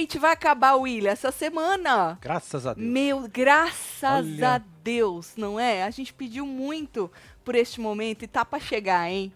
oficialmente vai acabar o William essa semana. Graças a Deus. Meu, graças Olha. a Deus, não é? A gente pediu muito por este momento e tá pra chegar, hein?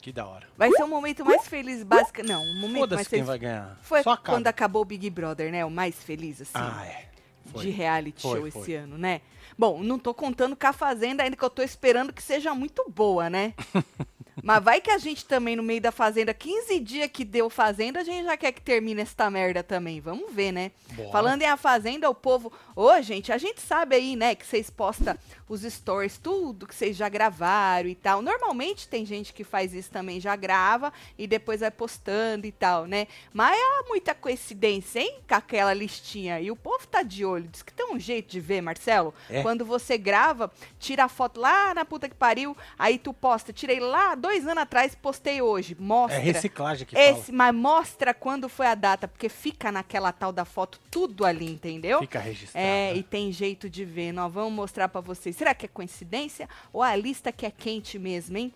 Que da hora. Vai ser o momento mais feliz, básica. Não, o momento mais quem feliz. vai ganhar. Foi Só acaba. quando acabou o Big Brother, né? O mais feliz, assim. Ah, é. Foi. de reality Foi, show foi. esse ano, né? Bom, não tô contando com a Fazenda ainda, que eu tô esperando que seja muito boa, né? Mas vai que a gente também, no meio da Fazenda, 15 dias que deu Fazenda, a gente já quer que termine esta merda também. Vamos ver, né? Bora. Falando em a Fazenda, o povo... Ô, gente, a gente sabe aí, né, que vocês postam os stories, tudo que vocês já gravaram e tal. Normalmente tem gente que faz isso também, já grava e depois vai postando e tal, né? Mas é muita coincidência, hein? Com aquela listinha. E o povo tá de olho. Diz que tem um jeito de ver, Marcelo. É. Quando você grava, tira a foto lá na puta que pariu, aí tu posta. Tirei lá dois anos atrás, postei hoje. Mostra. É reciclagem que Esse, mas mostra quando foi a data, porque fica naquela tal da foto tudo ali, entendeu? fala. Fica registrado. É, e tem jeito de ver. Nós vamos mostrar pra vocês. Será que é coincidência ou a lista que é quente mesmo, hein?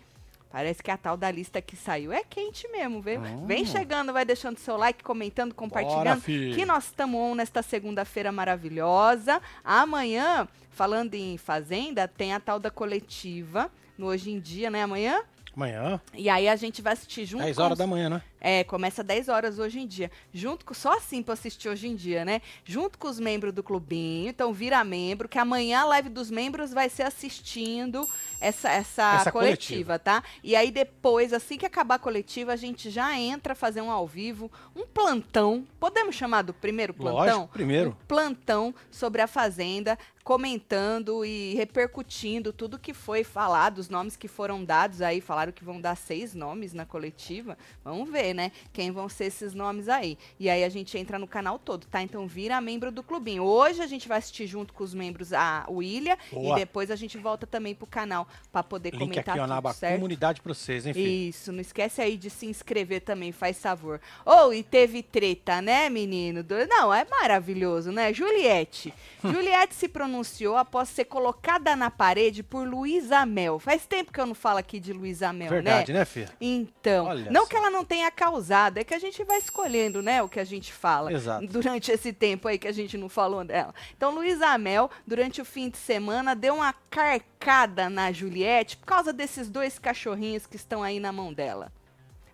Parece que a tal da lista que saiu é quente mesmo, viu? Hum. Vem chegando, vai deixando seu like, comentando, compartilhando. filho. que nós estamos on nesta segunda-feira maravilhosa. Amanhã, falando em Fazenda, tem a tal da coletiva. No Hoje em Dia, né? Amanhã. Amanhã, E aí a gente vai assistir junto 10 com horas os- da manhã, né? é, começa 10 horas hoje em dia. Junto com. Só assim pra assistir hoje em dia, né? Junto com os membros do clubinho. Então vira membro, que amanhã a live dos membros vai ser assistindo essa, essa, Essa coletiva, tá? E aí depois, assim que acabar a coletiva, a gente já entra fazer um ao vivo, um plantão. Podemos chamar do primeiro plantão? Lógico, primeiro. Um plantão sobre a Fazenda, comentando e repercutindo tudo que foi falado, os nomes que foram dados aí. Falaram que vão dar seis nomes na coletiva. Vamos ver, né? Quem vão ser esses nomes aí. E aí a gente entra no canal todo, tá? Então vira membro do clubinho. Hoje a gente vai assistir junto com os membros a William Boa. e depois a gente volta também pro canal pra poder Link comentar aqui, ó, na tudo, aba certo? comunidade pra vocês, hein, filho? Isso, não esquece aí de se inscrever também, faz favor. Ou, e teve treta, né, menino? Não, é maravilhoso, né? Juliette. Juliette se pronunciou após ser colocada na parede por Luísa Mel. Faz tempo que eu não falo aqui de Luísa Mel, Verdade, né? né, filho? Então, Olha não só. que ela não tenha causado, é que a gente vai escolhendo, né, o que a gente fala Exato. durante esse tempo aí que a gente não falou dela. Então, Luísa Mel, durante o fim de semana, deu uma carcada na Juliette por causa desses dois cachorrinhos que estão aí na mão dela.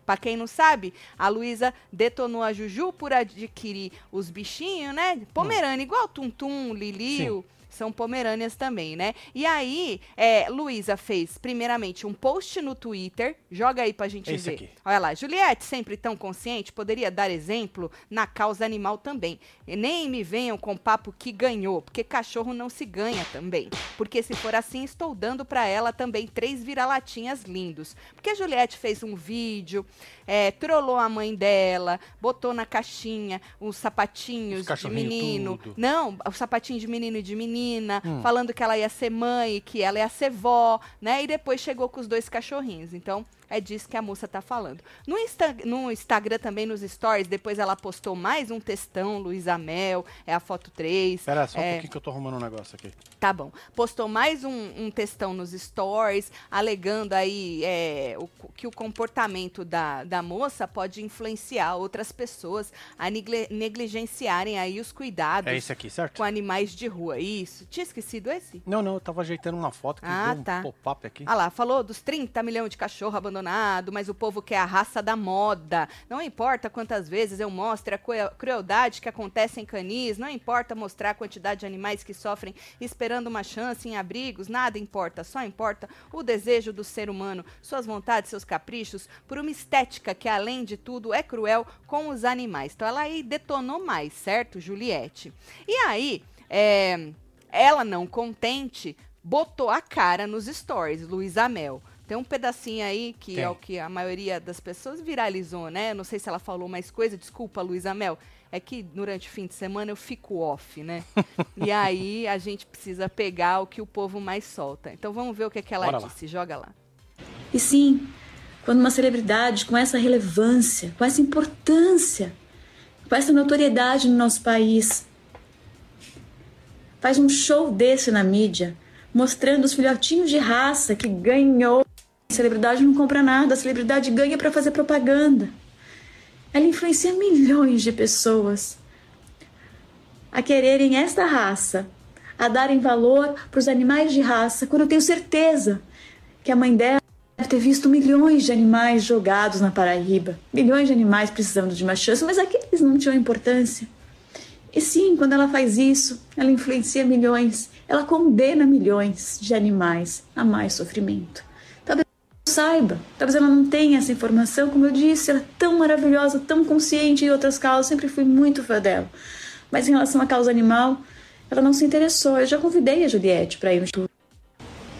Pra quem não sabe, a Luísa detonou a Juju por adquirir os bichinhos, né? Pomerânia, igual Tum Tum, Liliu. São pomerâneas também, né? E aí, é, Luísa fez, primeiramente, um post no Twitter. Joga aí pra gente esse ver. aqui. Olha lá, Juliette, sempre tão consciente, poderia dar exemplo na causa animal também. E nem me venham com papo que ganhou, porque cachorro não se ganha também. Porque se for assim, estou dando pra ela também três vira-latinhas lindos. Porque a Juliette fez um vídeo, é, trollou a mãe dela, botou na caixinha os sapatinhos Os de menino. tudo. Não, o sapatinho de menino e de menina, Hum. falando que ela ia ser mãe, que ela ia ser vó, né? E depois chegou com os dois cachorrinhos. Então, é disso que a moça tá falando. No, Insta- no Instagram também, nos stories, depois ela postou mais um textão, Luísa Mel, é a foto 3. Espera só um é, pouquinho que eu tô arrumando um negócio aqui. Tá bom. Postou mais um, um textão nos stories, alegando aí é, o- que o comportamento da, da moça pode influenciar outras pessoas a negligenciarem aí os cuidados É esse aqui, certo? com animais de rua. Isso. Tinha esquecido esse? Não, não, eu tava ajeitando uma foto que Ah, deu um tá. pop-up aqui. Ah lá, falou dos 30 milhões de cachorro abandonado, mas o povo quer a raça da moda. Não importa quantas vezes eu mostre a cruel- crueldade que acontece em canis, não importa mostrar a quantidade de animais que sofrem esperando uma chance em abrigos, nada importa, só importa o desejo do ser humano, suas vontades, seus caprichos, por uma estética que, além de tudo, é cruel com os animais. Então ela aí detonou mais, certo, Juliette? E aí, é, ela não contente, botou a cara nos stories, Luísa Mel. Tem um pedacinho aí que Tem. é o que a maioria das pessoas viralizou, né? Não sei se ela falou mais coisa, desculpa, Luísa Mel. É que durante o fim de semana eu fico off, né? e aí a gente precisa pegar o que o povo mais solta. Então vamos ver o que, é que ela Bora lá. disse. Joga lá. E sim, quando uma celebridade com essa relevância, com essa importância, com essa notoriedade no nosso país, faz um show desse na mídia, mostrando os filhotinhos de raça que ganhou. Celebridade não compra nada, a celebridade ganha para fazer propaganda. ela influencia milhões de pessoas a quererem esta raça, a darem valor para os animais de raça, quando eu tenho certeza que a mãe dela deve ter visto milhões de animais jogados na Paraíba, milhões de animais precisando de uma chance, mas aqueles não tinham importância. E sim, quando ela faz isso, ela influencia milhões, ela condena milhões de animais a mais sofrimento. Saiba, talvez ela não tenha essa informação, como eu disse, ela é tão maravilhosa, tão consciente em outras causas, sempre fui muito fã dela. Mas em relação à causa animal, ela não se interessou. Eu já convidei a Juliette para ir no estudo.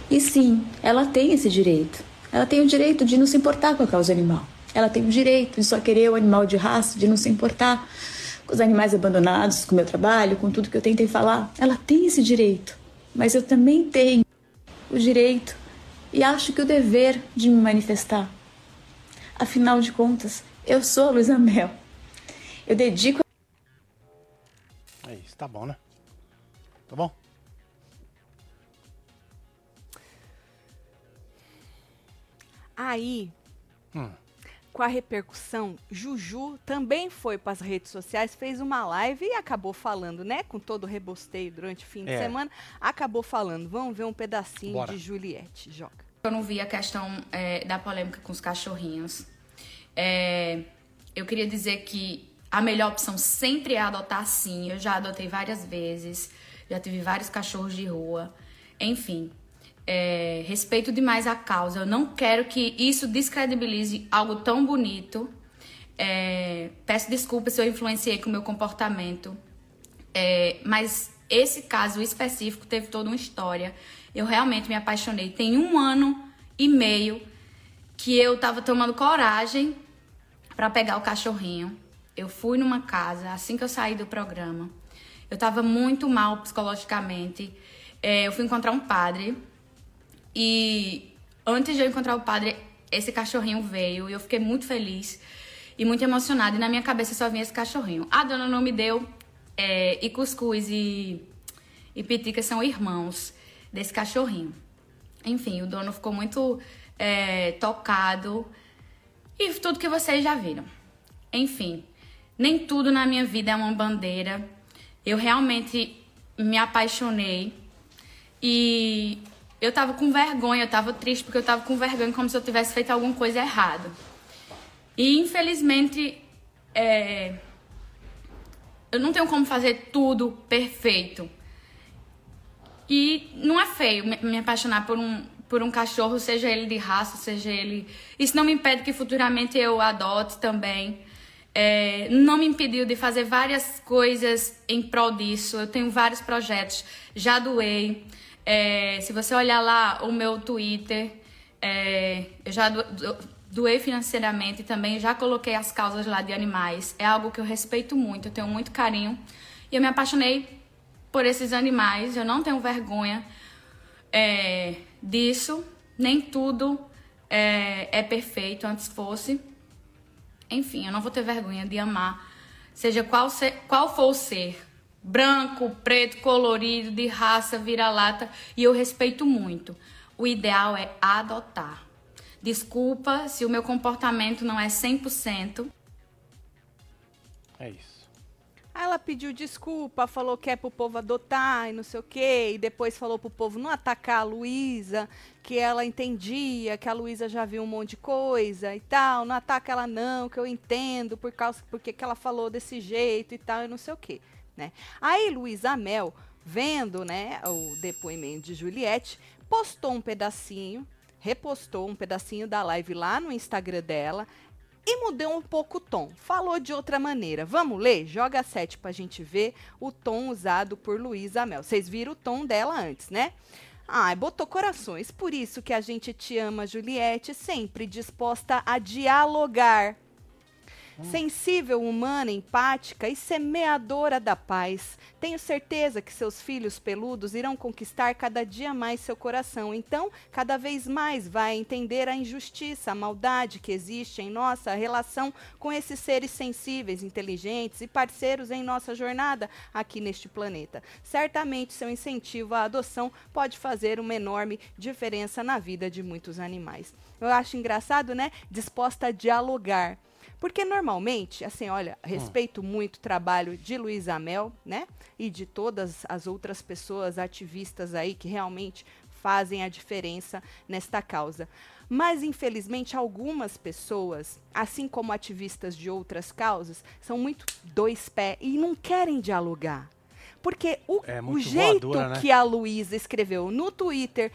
E sim, ela tem esse direito. Ela tem o direito de não se importar com a causa animal. Ela tem o direito de só querer o animal de raça, de não se importar com os animais abandonados, com o meu trabalho, com tudo que eu tentei falar. Ela tem esse direito. Mas eu também tenho o direito e acho que o dever de me manifestar. Afinal de contas, eu sou a Luísa Mel. Eu dedico. É isso, tá bom, né? Tá bom? Aí, Hum. Com a repercussão, Juju também foi para as redes sociais, fez uma live e acabou falando, né? Com todo o rebosteio durante o fim de É. semana, acabou falando. Vamos ver um pedacinho Bora. de Juliette. Joga. Eu não vi a questão é, da polêmica com os cachorrinhos. É, eu queria dizer que a melhor opção sempre é adotar sim. Eu já adotei várias vezes, já tive vários cachorros de rua. Enfim, é, respeito demais a causa. Eu não quero que isso descredibilize algo tão bonito. É, peço desculpas se eu influenciei com o meu comportamento. É, mas esse caso específico teve toda uma história. Eu realmente me apaixonei. Tem um ano e meio que eu tava tomando coragem para pegar o cachorrinho. Eu fui numa casa assim que eu saí do programa. Eu tava muito mal psicologicamente. É, eu fui encontrar um padre e antes de eu encontrar o padre, esse cachorrinho veio e eu fiquei muito feliz e muito emocionada. E na minha cabeça só vinha esse cachorrinho. A dona não me deu. é, e cuscuz e, e pitica são irmãos desse cachorrinho. Enfim, o dono ficou muito é, tocado. E tudo que vocês já viram. Enfim, nem tudo na minha vida é uma bandeira. Eu realmente me apaixonei. E eu tava com vergonha, eu tava triste porque eu tava com vergonha, como se eu tivesse feito alguma coisa errada. E infelizmente, é, eu não tenho como fazer tudo perfeito. E não é feio me, apaixonar por um, por um cachorro, seja ele de raça, seja ele. Isso não me impede que futuramente eu adote também. É, não me impediu de fazer várias coisas em prol disso. Eu tenho vários projetos, já doei. É, se você olhar lá o meu Twitter, é, eu já do- do- doei financeiramente também já coloquei as causas lá de animais. É algo que eu respeito muito, eu tenho muito carinho. E eu me apaixonei por esses animais, eu não tenho vergonha é, disso. Nem tudo é, é perfeito, antes fosse. Enfim, eu não vou ter vergonha de amar, seja qual, ser, qual for o ser. Branco, preto, colorido, de raça, vira-lata. E eu respeito muito. O ideal é adotar. Desculpa se o meu comportamento não é 100%. É isso. Ela pediu desculpa, falou que é pro povo adotar e não sei o quê, e depois falou pro povo não atacar a Luísa, que ela entendia, que a Luísa já viu um monte de coisa e tal, não ataca ela não, que eu entendo por causa porque que ela falou desse jeito e tal, e não sei o quê, né? Aí Luísa Mel, vendo, né, o depoimento de Juliette, postou um pedacinho, repostou um pedacinho da live lá no Instagram dela, e mudou um pouco o tom. Falou de outra maneira. Vamos ler? Joga 7 pra gente ver o tom usado por Luísa Mel. Vocês viram o tom dela antes, né? Ai, botou corações. Por isso que a gente te ama, Juliette, sempre disposta a dialogar. Sensível, humana, empática e semeadora da paz. Tenho certeza que seus filhos peludos irão conquistar cada dia mais seu coração. Então, cada vez mais vai entender a injustiça, a maldade que existe em nossa relação com esses seres sensíveis, inteligentes e parceiros em nossa jornada aqui neste planeta. Certamente, seu incentivo à adoção pode fazer uma enorme diferença na vida de muitos animais. Eu acho engraçado, né? Disposta a dialogar. Porque normalmente, assim, olha, Hum. respeito muito o trabalho de Luiz Amel, né? E de todas as outras pessoas ativistas aí que realmente fazem a diferença nesta causa. Mas, infelizmente, algumas pessoas, assim como ativistas de outras causas, são muito dois pés e não querem dialogar. Porque o, É o jeito voadora, né? que a Luísa escreveu no Twitter,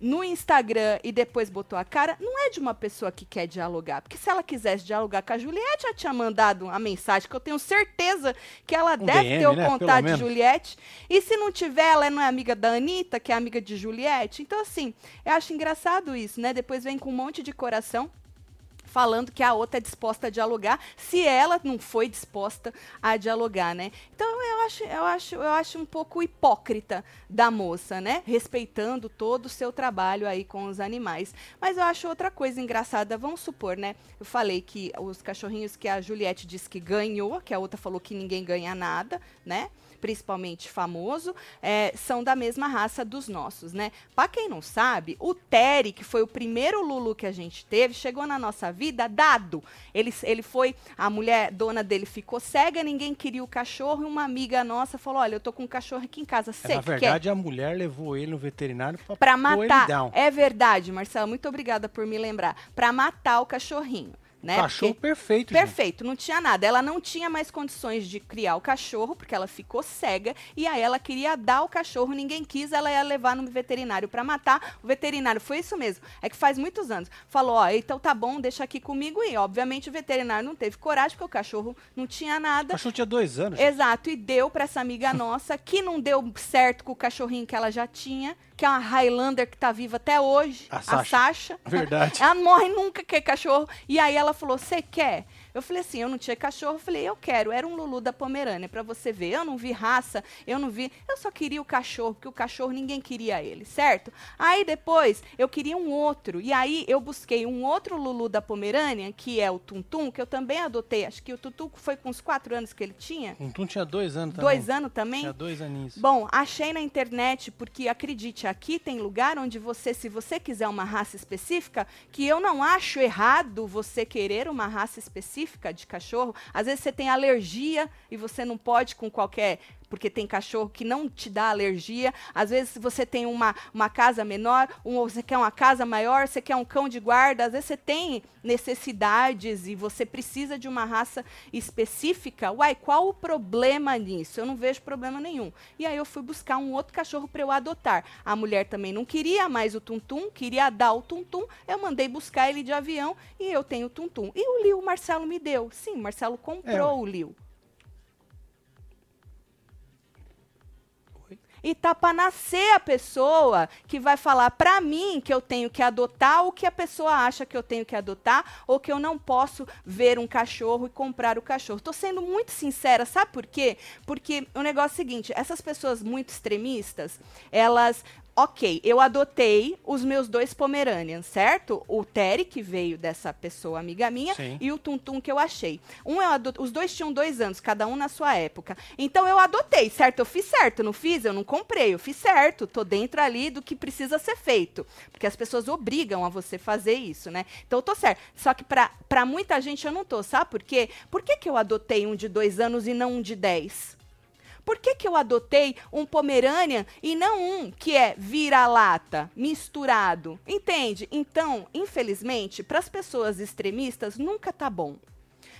no Instagram e depois botou a cara, não é de uma pessoa que quer dialogar. Porque se ela quisesse dialogar com a Juliette, já tinha mandado a mensagem, que eu tenho certeza que ela Um deve DM, ter o né? contato de. Juliette. E se não tiver, ela não é amiga da Anitta, que é amiga de Juliette. Então, assim, eu acho engraçado isso, né? Depois vem com um monte de coração falando que a outra é disposta a dialogar, se ela não foi disposta a dialogar, né? Então eu acho, eu acho, eu acho um pouco hipócrita da moça, né? Respeitando todo o seu trabalho aí com os animais. Mas eu acho outra coisa engraçada, vamos supor, né? Eu falei que os cachorrinhos que a Juliette disse que ganhou, que a outra falou que ninguém ganha nada, né? Principalmente famoso, é, são da mesma raça dos nossos, né? Pra quem não sabe, o Terry, que foi o primeiro Lulu que a gente teve, chegou na nossa vida dado. Ele, ele foi, a mulher dona dele ficou cega, ninguém queria o cachorro, e uma amiga nossa falou: Olha, eu tô com um cachorro aqui em casa, É, você na quer? verdade, a mulher levou ele no veterinário pra, matar. É verdade, Marcela, muito obrigada por me lembrar. Pra matar o cachorrinho. Né? Cachorro Porque- perfeito, gente. Perfeito, não tinha nada. Ela não tinha mais condições de criar o cachorro, porque ela ficou cega, e aí ela queria dar o cachorro, ninguém quis, ela ia levar no veterinário para matar. O veterinário, foi isso mesmo, é que faz muitos anos, falou, ó, então tá bom, deixa aqui comigo, e obviamente o veterinário não teve coragem, porque o cachorro não tinha O nada. cachorro tinha dois anos. gente. Exato, e deu para essa amiga nossa, que não deu certo com o cachorrinho que ela já tinha, que é uma Highlander que tá viva até hoje, A a Sasha. Sasha. Verdade. Ela não morre nunca que é cachorro. E aí ela falou: Você quer? Eu falei assim: Eu não tinha cachorro. Eu falei: Eu quero. Era um Lulu da Pomerânia, pra você ver. Eu não vi raça, eu não vi. Eu só queria o cachorro, porque o cachorro ninguém queria ele, certo? Aí depois eu queria um outro. E aí eu busquei um outro Lulu da Pomerânia, que é o Tuntum, que eu também adotei. Acho que o Tutu foi com uns quatro anos que ele tinha. O Tum tinha dois anos também. Dois anos também? Tinha dois aninhos. Bom, achei na internet, porque acredite, aqui tem lugar onde você, se você quiser uma raça específica, que eu não acho errado você querer uma raça específica de cachorro. Às vezes você tem alergia e você não pode com qualquer. Porque tem cachorro que não te dá alergia. Às vezes você tem uma, uma casa menor, um, você quer uma casa maior, você quer um cão de guarda. Às vezes você tem necessidades e você precisa de uma raça específica. Uai, qual o problema nisso? Eu não vejo problema nenhum. E aí eu fui buscar um outro cachorro para eu adotar. A mulher também não queria mais o Tuntum, queria dar o Tuntum. Eu mandei buscar ele de avião e eu tenho o Tuntum. E o Liu, o Marcelo me deu. Sim, o Marcelo comprou o Liu. E tá para nascer a pessoa que vai falar para mim que eu tenho que adotar ou que a pessoa acha que eu tenho que adotar ou que eu não posso ver um cachorro e comprar o cachorro. Tô sendo muito sincera, sabe por quê? Porque o negócio é o seguinte, essas pessoas muito extremistas, elas Ok, eu adotei os meus dois Pomeranians, certo? O Terry, que veio dessa pessoa amiga minha, Sim. e o Tuntum que eu achei. Um eu ado- Os dois tinham dois anos, cada um na sua época. Então eu adotei, certo? Eu fiz certo, não fiz? Eu não comprei, eu fiz certo. Tô dentro ali do que precisa ser feito. Porque as pessoas obrigam a você fazer isso, né? Então eu tô certo. Só que pra, pra muita gente eu não tô, sabe por quê? Por que, que eu adotei um de dois anos e não um de dez? Por que, que eu adotei um Pomeranian e não um que é vira-lata, misturado? Entende? Então, infelizmente, para as pessoas extremistas, nunca tá bom.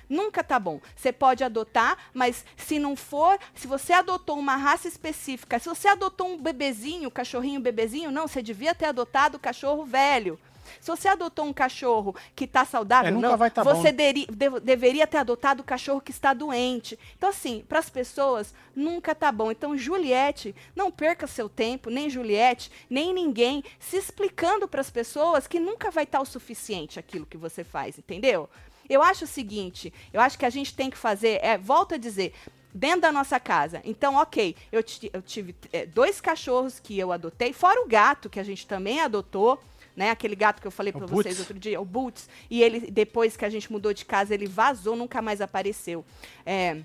Nunca tá bom. Você pode adotar, mas se não for, se você adotou uma raça específica, se você adotou um bebezinho, cachorrinho bebezinho, não, você devia ter adotado o cachorro velho. Se você adotou um cachorro que está saudável, É, nunca não, vai tá bom, você deri- de- deveria ter adotado o cachorro que está doente. Então, assim, para as pessoas, nunca tá bom. Então, Juliette, não perca seu tempo, nem Juliette, nem ninguém, se explicando para as pessoas que nunca vai estar o suficiente aquilo que você faz, entendeu? Eu acho o seguinte, eu acho que a gente tem que fazer, é, volto a dizer, dentro da nossa casa. Então, ok, eu, eu tive é, dois cachorros que eu adotei, fora o gato, que a gente também adotou, né? Aquele gato que eu falei O para vocês outro dia, o Boots. E ele, depois que a gente mudou de casa, ele vazou, nunca mais apareceu. É,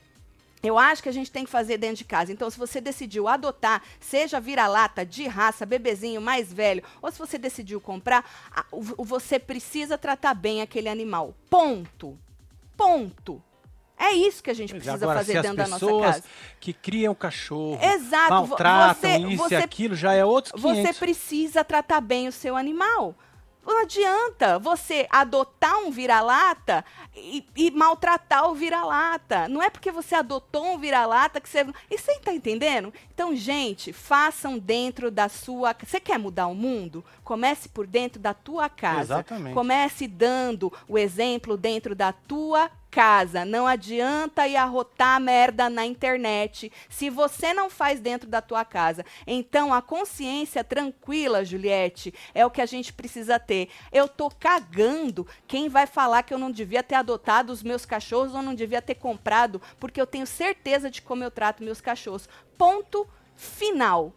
eu acho que a gente tem que fazer dentro de casa. Então, se você decidiu adotar, seja vira-lata, de raça, bebezinho mais velho, ou se você decidiu comprar, você precisa tratar bem aquele animal. Ponto. Ponto. É isso que a gente é, precisa agora, fazer dentro da nossa pessoas casa. que criam cachorro, Exato. maltratam você, isso você e aquilo, já é outros 500. Você precisa tratar bem o seu animal. Não adianta você adotar um vira-lata e, e maltratar o vira-lata. Não é porque você adotou um vira-lata que você. E você tá entendendo? Então, gente, façam dentro da sua. Você quer mudar o mundo? Comece por dentro da tua casa. Exatamente. Comece dando o exemplo dentro da tua casa. Não adianta ir arrotar merda na internet se você não faz dentro da tua casa. Então, a consciência tranquila, Juliette, é o que a gente precisa ter. Eu tô cagando quem vai falar que eu não devia ter adotado os meus cachorros ou não devia ter comprado, porque eu tenho certeza de como eu trato meus cachorros. Ponto final.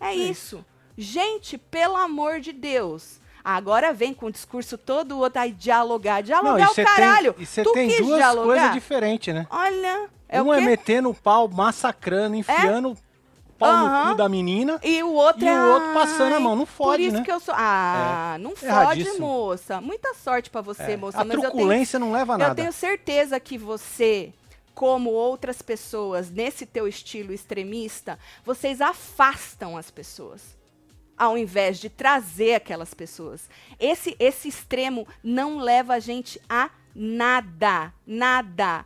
É isso. Gente, pelo amor de Deus. Agora vem com o discurso todo outro aí dialogar. Não, Dialogar e o você caralho. tem, e você tem duas dialogar? coisas diferentes, né? Olha, é um o é metendo o pau, massacrando, enfiando o pau no Aham. cu da menina. E o outro E é. o outro passando a mão. Não Por fode, isso né? que eu sou. Ah, não fode, Erradíssimo. moça. Muita sorte pra você, É, moça. a mas eu tenho truculência não leva a Eu nada. tenho certeza que você, como outras pessoas nesse teu estilo extremista, vocês afastam as pessoas. Ao invés de trazer aquelas pessoas. Esse, esse extremo não leva a gente a nada. Nada.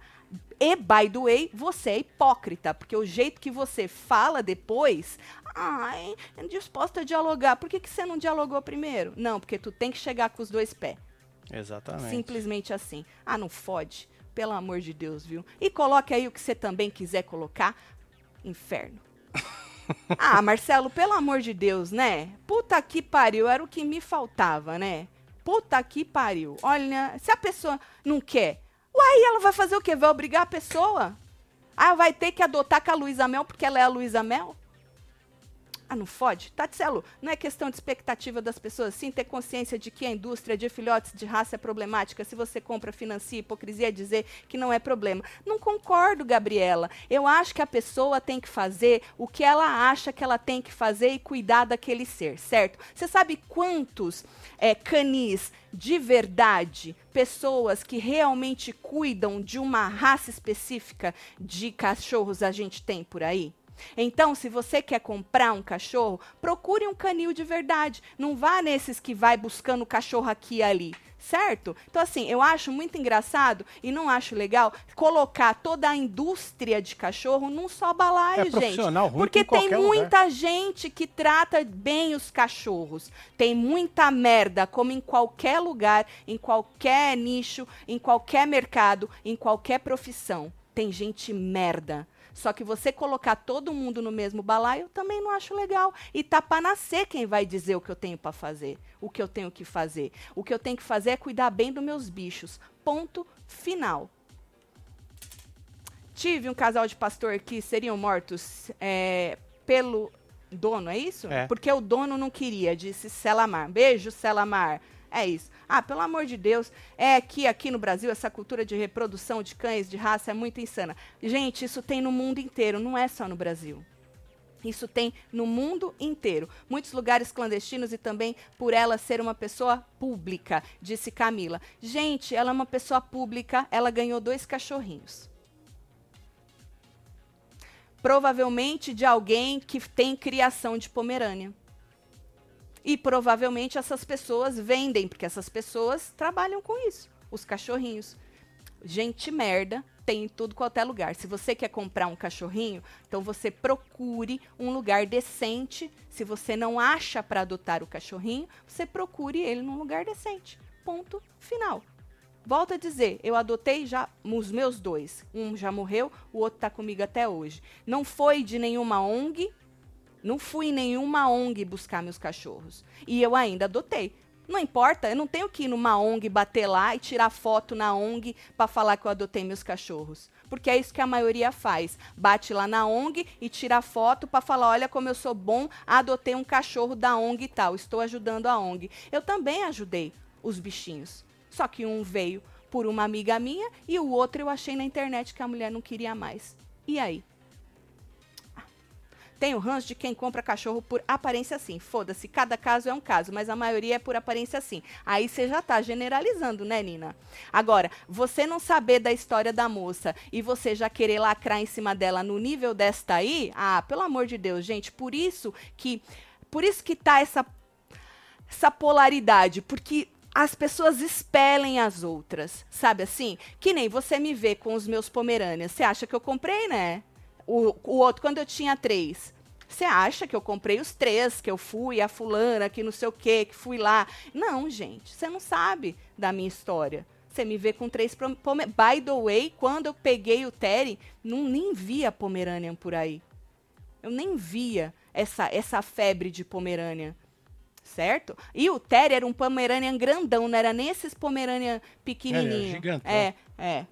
E, by the way, você é hipócrita, porque o jeito que você fala depois, ai, disposta a dialogar. Por que, que você não dialogou primeiro? Não, porque tu tem que chegar com os dois pés. Exatamente. Simplesmente assim. Ah, não fode. Pelo amor de Deus, viu? E coloque aí o que você também quiser colocar. Inferno. ah, Marcelo, pelo amor de Deus, né? Puta que pariu, era o que me faltava, né? Puta que pariu. Olha, se a pessoa não quer, uai, ela vai fazer o quê? Vai obrigar a pessoa? Ah, vai ter que adotar com a Luísa Mel porque ela é a Luísa Mel? Ah, não fode? Tatselo, não é questão de expectativa das pessoas, sim ter consciência de que a indústria de filhotes de raça é problemática. Se você compra, financia, hipocrisia é dizer que não é problema. Não concordo, Gabriela. Eu acho que a pessoa tem que fazer o que ela acha que ela tem que fazer e cuidar daquele ser, certo? Você sabe quantos é, canis de verdade, pessoas que realmente cuidam de uma raça específica de cachorros a gente tem por aí? Então, se você quer comprar um cachorro, procure um canil de verdade. Não vá nesses que vai buscando cachorro aqui e ali, certo? Então, assim, eu acho muito engraçado e não acho legal colocar toda a indústria de cachorro num só balaio, É gente. profissional ruim Porque em tem qualquer lugar. muita gente que trata bem os cachorros. Tem muita merda, como em qualquer lugar, em qualquer nicho, em qualquer mercado, em qualquer profissão. Tem gente merda. Só que você colocar todo mundo no mesmo balaio, eu também não acho legal. E tá pra nascer quem vai dizer o que eu tenho para fazer, o que eu tenho que fazer. O que eu tenho que fazer é cuidar bem dos meus bichos. Ponto final. Tive um casal de pastor que seriam mortos é, pelo dono, é isso? É. Porque o dono não queria, disse Selamar. Beijo, Selamar. É isso. Ah, pelo amor de Deus, é que aqui no Brasil essa cultura de reprodução de cães de raça é muito insana. Gente, isso tem no mundo inteiro, não é só no Brasil. Isso tem no mundo inteiro. Muitos lugares clandestinos e também por ela ser uma pessoa pública, disse Camila. Gente, ela é uma pessoa pública, ela ganhou dois cachorrinhos. Provavelmente de alguém que tem criação de Pomerânia. E provavelmente essas pessoas vendem, porque essas pessoas trabalham com isso. Os cachorrinhos. Gente merda tem em tudo qualquer lugar. Se você quer comprar um cachorrinho, então você procure um lugar decente. Se você não acha para adotar o cachorrinho, você procure ele num lugar decente. Ponto final. Volto a dizer, eu adotei já os meus dois. Um já morreu, o outro está comigo até hoje. Não foi de nenhuma ONG, não fui em nenhuma ONG buscar meus cachorros. E eu ainda adotei. Não importa, eu não tenho que ir numa ONG, bater lá e tirar foto na ONG para falar que eu adotei meus cachorros. Porque é isso que a maioria faz. Bate lá na ONG e tira foto para falar: olha como eu sou bom, adotei um cachorro da ONG e tal, estou ajudando a ONG. Eu também ajudei os bichinhos. Só que um veio por uma amiga minha e o outro eu achei na internet que a mulher não queria mais. E aí? Tenho ranço de quem compra cachorro por aparência sim. Foda-se, cada caso é um caso, mas a maioria é por aparência sim. Aí você já tá generalizando, né, Nina? Agora, você não saber da história da moça e você já querer lacrar em cima dela no nível desta aí, ah, pelo amor de Deus, gente, por isso que por isso que tá essa essa polaridade, porque as pessoas expelem as outras, sabe assim? Que nem você me vê com os meus pomerâneas. Você acha que eu comprei, né? O, o outro, quando eu tinha três. Você acha que eu comprei os três, que eu fui a fulana, que não sei o quê, que fui lá. Não, gente, você não sabe da minha história. Você me vê com três pomerâneas. By the way, quando eu peguei o Terry, não nem via Pomeranian por aí. Eu nem via essa, essa febre de Pomerânia. Certo? E o Terry era um Pomeranian grandão, não era nem esses Pomeranian pequenininho. É, gigantão. É, é.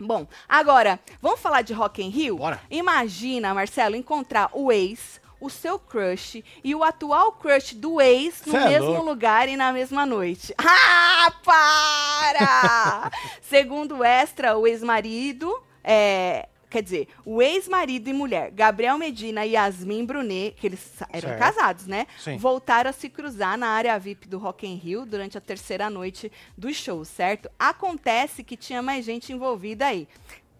Bom, agora, vamos falar de Rock in Rio? Bora. Imagina, Marcelo, encontrar o ex, o seu crush e o atual crush do ex no Cê é mesmo louco. lugar e na mesma noite. Ah, para! Segundo o Extra, o ex-marido, é, quer dizer, o ex-marido e mulher, Gabriel Medina e Yasmin Brunet, que eles eram Certo. casados, né? Sim. Voltaram a se cruzar na área VIP do Rock in Rio durante a terceira noite do show, certo? Acontece que tinha mais gente envolvida aí.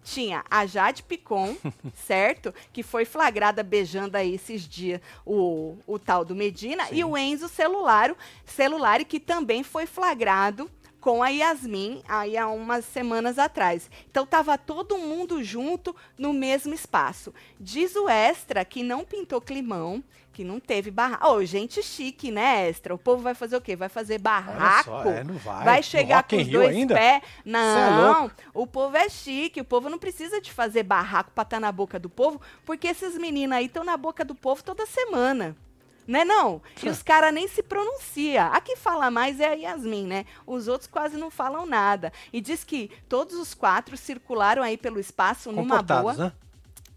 Tinha a Jade Picon, certo? Que foi flagrada beijando aí esses dias o, o tal do Medina. E o Enzo Celularo, Celulari, que também foi flagrado com a Yasmin aí há umas semanas atrás. Então tava todo mundo junto no mesmo espaço. Diz o Extra que não pintou climão, que não teve barraco. Ô, gente chique, né, Extra? O povo vai fazer o quê? Vai fazer barraco? só, é, não vai. No chegar com os dois ainda? pés. É Não, louco. o povo é chique, o povo não precisa de fazer barraco pra estar na boca do povo, porque esses meninos aí estão na boca do povo toda semana. Né não? E os caras nem se pronuncia. A que fala mais é a Yasmin, né? Os outros quase não falam nada. E diz que todos os quatro circularam aí pelo espaço numa boa, né?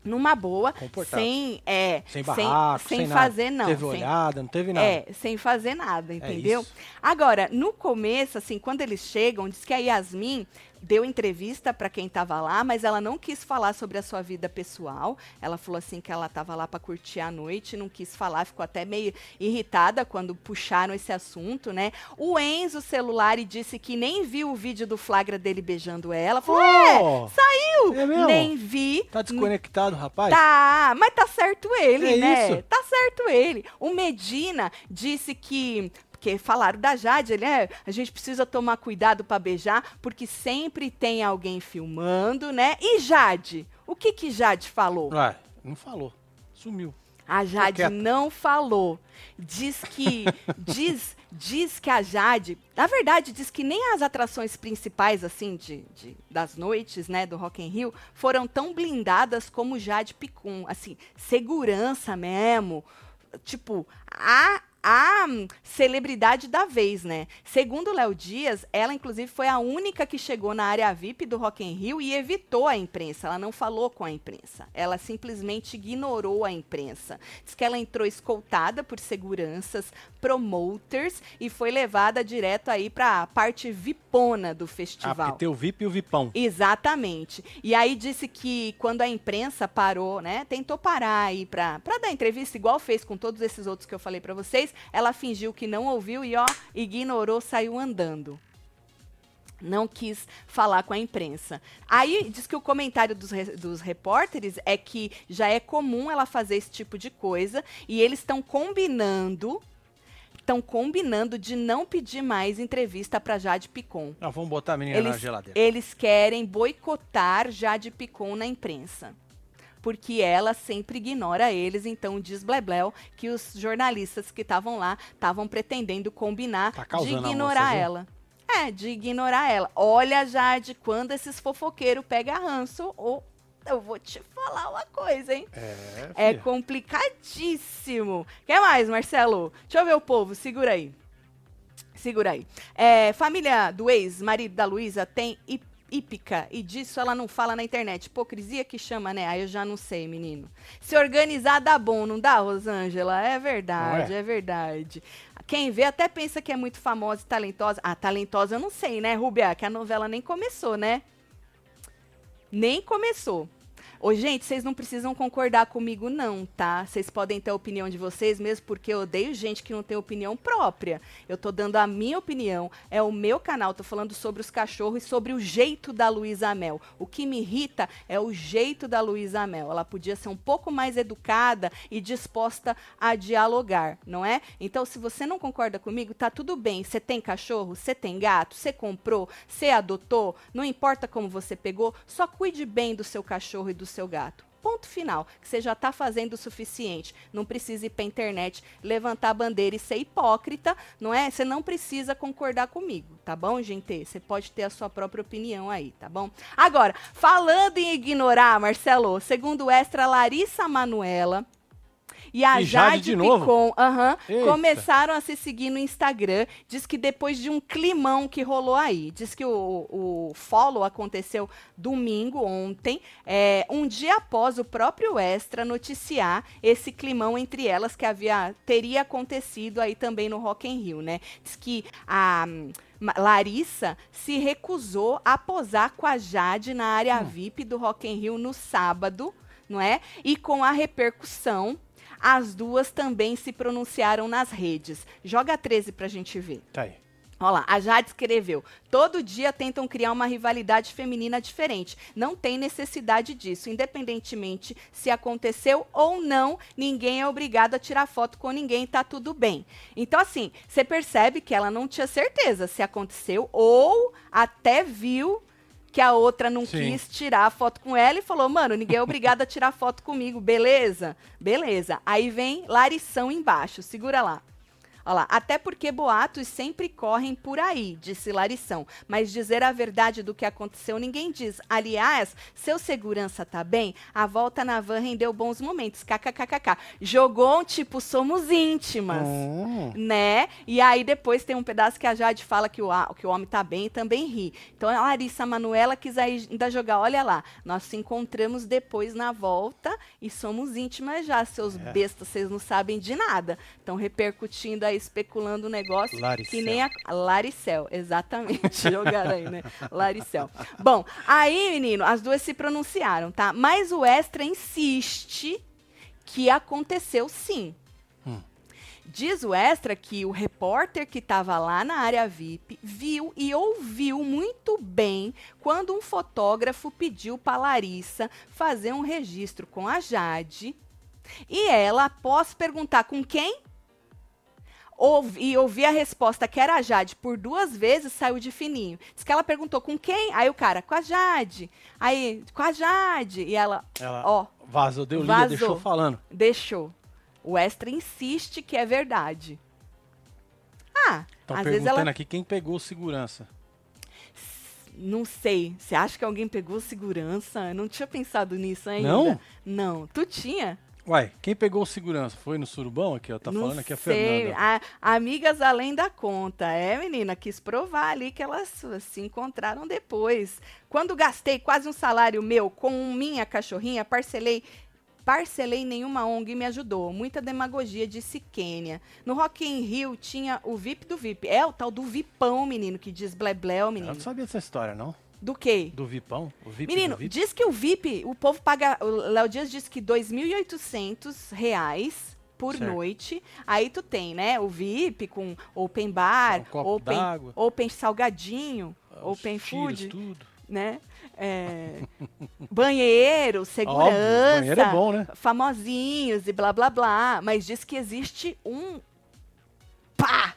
numa boa, sem é, Sem barraco, sem, sem, nada. fazer não, Teve sem- olhada, não teve nada. é, sem fazer nada, entendeu? isso. Agora, no começo, assim, quando eles chegam, diz que a Yasmin deu entrevista para quem tava lá, mas ela não quis falar sobre a sua vida pessoal. Ela falou assim que ela tava lá para curtir a noite, não quis falar, ficou até meio irritada quando puxaram esse assunto, né? O Enzo Celulari disse que nem viu o vídeo do flagra dele beijando ela. Falou, é, Oh, saiu! é nem vi. Tá desconectado, rapaz? Tá, mas tá certo ele, É né? isso. Tá certo ele. O Medina disse que porque falaram da Jade, ele é, a gente precisa tomar cuidado pra beijar, porque sempre tem alguém filmando, né? E Jade? O que que Jade falou? Ué, não falou. Sumiu. A Jade não falou. Diz que diz, diz que a Jade, na verdade, diz que nem as atrações principais assim de, de- das noites, né, do Rock in Rio, foram tão blindadas como Jade Picum, assim, segurança mesmo. Tipo, a a hum, celebridade da vez, né? Segundo Léo Dias, ela inclusive foi a única que chegou na área VIP do Rock in Rio e evitou a imprensa. Ela não falou com a imprensa. Ela simplesmente ignorou a imprensa. Diz que ela entrou escoltada por seguranças, promoters e foi levada direto aí para a parte vipona do Ah, festival. tem o VIP e o Vipão. Exatamente. E aí disse que quando a imprensa parou, né, tentou parar aí pra dar entrevista, igual fez com todos esses outros que eu falei pra vocês, ela fingiu que não ouviu e, ó, ignorou, saiu andando. Não quis falar com a imprensa. Aí diz que o comentário dos, re- dos repórteres é que já é comum ela fazer esse tipo de coisa e eles estão combinando. Estão combinando de não pedir mais entrevista pra Jade Picon. Ah, vamos botar a menina na Eles, geladeira. eles querem boicotar Jade Picon na imprensa. Porque ela sempre ignora eles, então diz Blebleu que os jornalistas que estavam lá estavam pretendendo combinar Tá de ignorar moça, ela. É, de ignorar ela. Olha, Jade, quando esses fofoqueiros pegam ranço, ô, eu vou te falar uma coisa, hein? É, É complicadíssimo. Quer mais, Marcelo? Deixa eu ver o povo, segura aí. Segura aí. É, família do ex-marido da Luísa tem hí- hípica e disso ela não fala na internet. Hipocrisia que chama, né? Aí eu já não sei, menino. Se organizar dá bom, não dá, Rosângela? É verdade, Não é? verdade. Quem vê até pensa que é muito famosa e talentosa. Ah, talentosa eu não sei, né, Rubia? Que a novela nem começou, né? Nem começou. Ô, gente, vocês não precisam concordar comigo, não, tá? Vocês podem ter a opinião de vocês, mesmo porque eu odeio gente que não tem opinião própria. Eu tô dando a minha opinião, é o meu canal, tô falando sobre os cachorros e sobre o jeito da Luísa Mel. O que me irrita é o jeito da Luísa Mel. Ela podia ser um pouco mais educada e disposta a dialogar, não é? Então, se você não concorda comigo, tá tudo bem. Você tem cachorro, você tem gato, você comprou, você adotou, não importa como você pegou, só cuide bem do seu cachorro e do seu gato. Ponto final, que você já está fazendo o suficiente. Não precisa ir para a internet, levantar a bandeira e ser hipócrita, não é? Você não precisa concordar comigo, tá bom, gente? Você pode ter a sua própria opinião aí, tá bom? Agora, falando em ignorar, Marcelo, segundo o extra Larissa Manuela, e a E Jade Jade? Picon Eita. começaram a se seguir no Instagram. Diz que depois de um climão que rolou aí. Diz que o, o follow aconteceu domingo, ontem, é, um dia após o próprio Extra noticiar esse climão entre elas que havia teria acontecido aí também no Rock in Rio, né? Diz que a hum, Larissa se recusou a posar com a Jade na área VIP do Rock in Rio no sábado, não é? E com a repercussão as duas também se pronunciaram nas redes. Joga 13 pra gente ver. Tá aí. Olha lá, a Jade escreveu: todo dia tentam criar uma rivalidade feminina diferente. Não tem necessidade disso. Independentemente se aconteceu ou não, ninguém é obrigado a tirar foto com ninguém, tá tudo bem. Então, assim, você percebe que ela não tinha certeza se aconteceu ou até viu que a outra não Sim. quis tirar a foto com ela e falou: mano, ninguém é obrigado a tirar foto comigo, beleza? Beleza. Aí vem Larição embaixo, segura lá. Olha lá, até porque boatos sempre correm por aí, disse Larição. Mas dizer a verdade do que aconteceu ninguém diz. Aliás, seu segurança tá bem? A volta na van rendeu bons momentos. KKKKK. Jogou um tipo, somos íntimas Hum. né? E aí depois tem um pedaço que a Jade fala que o, que o homem tá bem e também ri. Então a Larissa Manuela quis ainda jogar, olha lá, nós se encontramos depois na volta e somos íntimas já, seus É. bestas, vocês não sabem de nada. Estão repercutindo aí, especulando o negócio que Laricel. nem a Laricel, exatamente, jogaram aí, né? Laricel. Bom, aí, menino, as duas se pronunciaram, tá? Mas o Extra insiste que aconteceu sim. Diz o Extra que o repórter que estava lá na área VIP viu e ouviu muito bem quando um fotógrafo pediu para Larissa fazer um registro com a Jade. E ela, após perguntar com quem, ouvi, e ouvir a resposta que era a Jade por duas vezes, saiu de fininho. Diz que ela perguntou com quem? Aí o cara, com a Jade. Aí, com a Jade. E ela, Ela ó, vazou, deu linha, Vazou. deixou falando. deixou. O Extra insiste que é verdade. Ah, Estão às perguntando ela. aqui quem pegou segurança. Não sei. Você acha que alguém pegou segurança? Eu não tinha pensado nisso ainda. Não? Não. Tu tinha? Uai, quem pegou o segurança? Foi no surubão aqui, ó. Tá não falando aqui a. Fernanda. A- amigas além da conta. É, menina, quis provar ali que elas se encontraram depois. Quando gastei quase um salário meu com minha cachorrinha, parcelei. Parcelei nenhuma ONG me ajudou. Muita demagogia, disse Kênia. No Rock in Rio tinha o VIP do VIP. É o tal do Vipão, menino, que diz blebleu, Eu menino. não sabia dessa história, não. Do quê? Do Vipão? O VIP Menino, VIP? diz que o VIP, o povo paga. O Léo Dias disse que 2.800 reais por Certo. noite. Aí tu tem, né? O VIP com open bar, Um copo open, open salgadinho, Os open tiros, food, tudo. né? É, banheiro, segurança. banheiro é bom, né? Famosinhos e blá blá blá. Mas diz que existe um. Pá!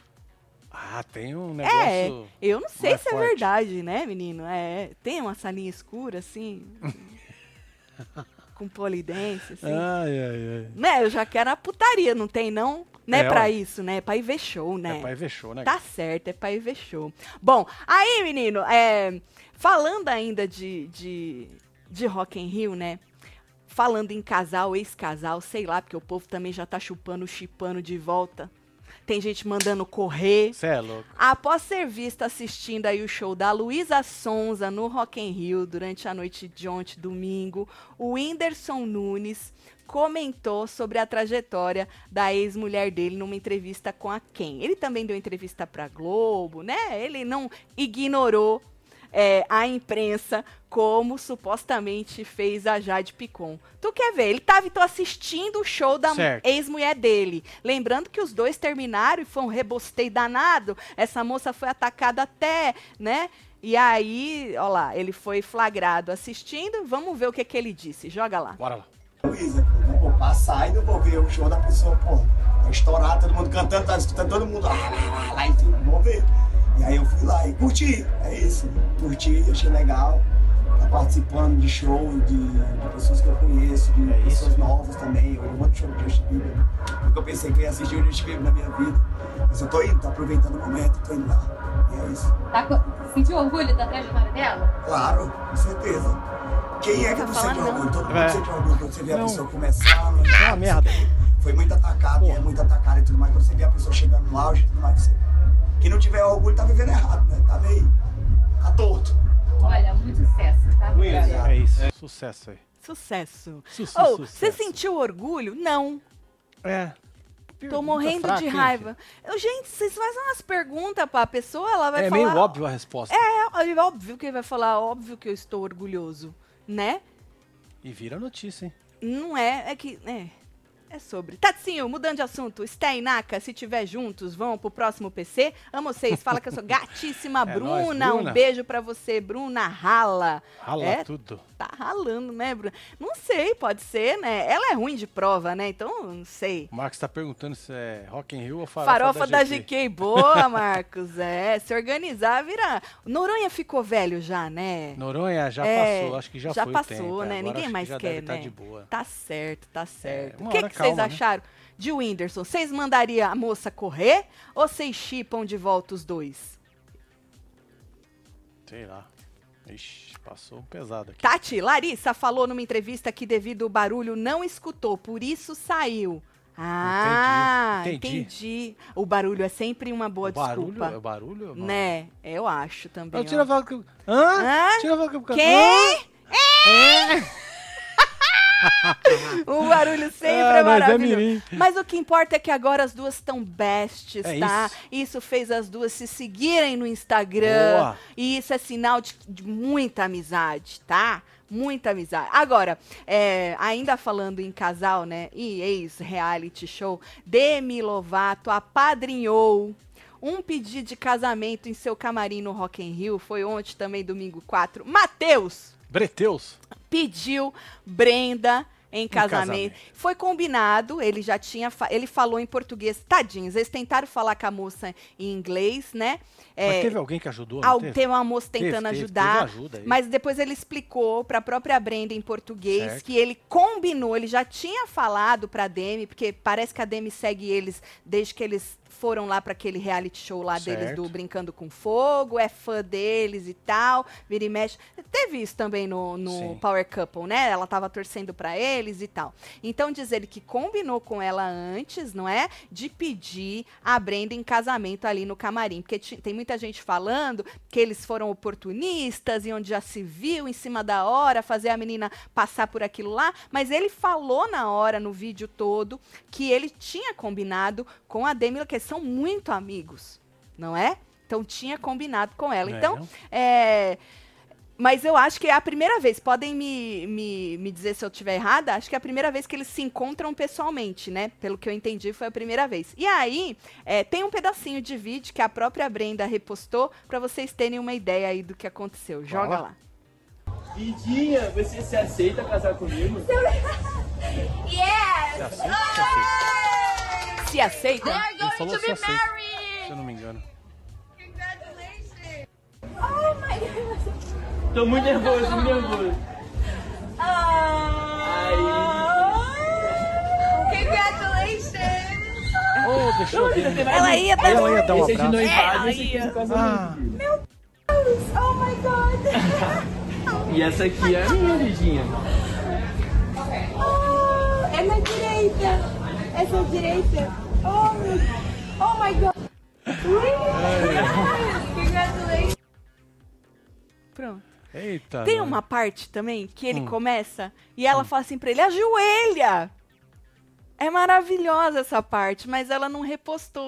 Ah, tem um É, negócio... eu não sei se é forte. verdade, né, menino? É, tem uma salinha escura, assim, com polidense, assim. Ai, ai, ai. Né, eu já quero a putaria, não tem não? Não é, É, pra ué. isso, né? É pra ir ver show, né? É pai fechou, né? Tá certo, é pra ir ver show. Bom, aí, menino, é, falando ainda de, de, de Rock in Rio, né? Falando em casal, ex-casal, sei lá, porque o povo também já tá chupando, chipando de volta. Tem gente mandando correr. Você é louco. Após ser vista assistindo aí o show da Luísa Sonza no Rock in Rio durante a noite de ontem, domingo, o Whindersson Nunes comentou sobre a trajetória da ex-mulher dele numa entrevista com a Ken. Ele também deu entrevista pra Globo, né? Ele não ignorou é, a imprensa como supostamente fez a Jade Picon. Tu quer ver? Ele tava então assistindo o show da ex-mulher dele. Lembrando que os dois terminaram e foi um rebosteio danado. Essa moça foi atacada até, né? E aí, ó lá, ele foi flagrado assistindo. Vamos ver o que, que ele disse. Joga lá. Bora lá. Luísa, não vou passar e não vou ver o show da pessoa, pô. Tá estourado, todo mundo cantando, tá escutando todo mundo lá, lá, lá, lá, e tudo, vou ver. E aí eu fui lá e curti, é isso. Curti, achei legal. Tá participando de show de, de pessoas que eu conheço, de É isso. pessoas novas também. Eu vou muito show de Justin Bieber. Nunca pensei que eu ia assistir o Justin Bieber na minha vida. Mas eu tô indo, tô aproveitando o momento, tô indo lá. E é isso. Tá sentiu orgulho da trajetória dela? Claro, com certeza. Quem é que Tá não sente orgulho? Todo mundo É. sente orgulho quando você vê a Não. pessoa começando. Uma merda. Foi muito atacado, e é muito atacado e tudo mais. Quando você vê a pessoa chegando no auge e tudo mais, você... quem não tiver orgulho tá vivendo errado, né? Tá meio. tá torto. Olha, muito sucesso, tá? Obrigada. É isso. Sucesso aí. Sucesso. Su- su- Oh, você sentiu orgulho? Não. É. Tô morrendo fraca, de raiva. Eu, gente, vocês fazem umas perguntas pra pessoa, ela vai É falar. meio óbvio a resposta. É, é óbvio que ele vai falar, óbvio que eu estou orgulhoso, né? E vira notícia, hein? Não é, é que. É, é sobre. Tatinho, mudando de assunto. Sté e Naka, se tiver juntos, vão pro próximo PC. Amo vocês. Fala que eu sou gatíssima. É Bruna, nóis, Bruna. um beijo pra você. Bruna, rala. Rala É, tudo. Tá ralando, né, Bruna? Não sei, pode ser, né? Ela é ruim de prova, né? Então, não sei. O Marcos tá perguntando se é Rock in Rio ou Farofa, Farofa da GK. Boa, Marcos. É, se organizar, vira. Noronha ficou velho já, né? Noronha já É, passou, acho que já, já foi passou, tempo. né? Agora Ninguém que mais já quer, tá né? de boa. Tá certo, tá certo. uma o que, hora que vocês né? acharam de Whindersson? Vocês mandariam a moça correr ou vocês chipam de volta os dois? Sei lá. Ixi, passou pesado aqui. Tati, Larissa falou numa entrevista que devido ao barulho não escutou, por isso saiu. Ah, Entendi, entendi. O barulho é sempre uma boa o barulho, desculpa. é barulho, mano. Né? Eu acho também. Ó. tira a vaca. Hã? Hã? Tira a vaca. Quem? É? O barulho sempre Ah, é mas é maravilhoso. Mas o que importa é que agora as duas estão bestes, É tá? isso. Isso. fez as duas se seguirem no Instagram. Boa. E isso é sinal de, de muita amizade, tá? Muita amizade. Agora, é, ainda falando em casal, né? E ex-reality show, Demi Lovato apadrinhou um pedido de casamento em seu camarim no Rock in Rio. Foi ontem também, domingo 4. Matheus! Breteus. pediu Brenda em casamento. casamento. Foi combinado, ele já tinha, fa- ele falou em português. Tadinhos, eles tentaram falar com a moça em inglês, né? É, teve alguém que ajudou? Al- teve? Tem uma moça Teve, tentando teve, ajudar. teve ajuda. Mas depois ele explicou para a própria Brenda em português Certo. que ele combinou, ele já tinha falado para Demi, porque parece que a Demi segue eles desde que eles foram lá para aquele reality show lá deles Certo. do Brincando com Fogo, é fã deles e tal, vira e mexe. Teve isso também no, no Sim. Power Couple, né? Ela tava torcendo para eles e tal. Então diz ele que combinou com ela antes, não é? De pedir a Brenda em casamento ali no camarim, porque tem muita gente falando que eles foram oportunistas e onde já se viu em cima da hora fazer a menina passar por aquilo lá, mas ele falou na hora no vídeo todo que ele tinha combinado com a Demi, que são muito amigos, não é? Então tinha combinado com ela. Não é, então, é, mas eu acho que é a primeira vez. Podem me, me, me dizer se eu estiver errada. Acho que é a primeira vez que eles se encontram pessoalmente, né? Pelo que eu entendi, foi a primeira vez. E aí, é, tem um pedacinho de vídeo que a própria Brenda repostou para vocês terem uma ideia aí do que aconteceu. Joga lá. lá. Lindinha, você se aceita casar comigo? Se aceita, se aceita. Se aceita? Ele falou se aceita, se eu não me engano. Tô muito nervoso, muito nervoso. Oh, deixa eu ver. Ela ia dar. Ela ia dar um Esse é de abraço. noivado, esse aqui é de casamento. Ah, E essa aqui é a minha, Lindinha. É na direita. Essa direita. Oh, oh my god. Congratulations. Pronto. eita. Tem mano. uma parte também que ele Hum. começa e ela fala assim pra ele: ajoelha! É maravilhosa essa parte, mas ela não repostou.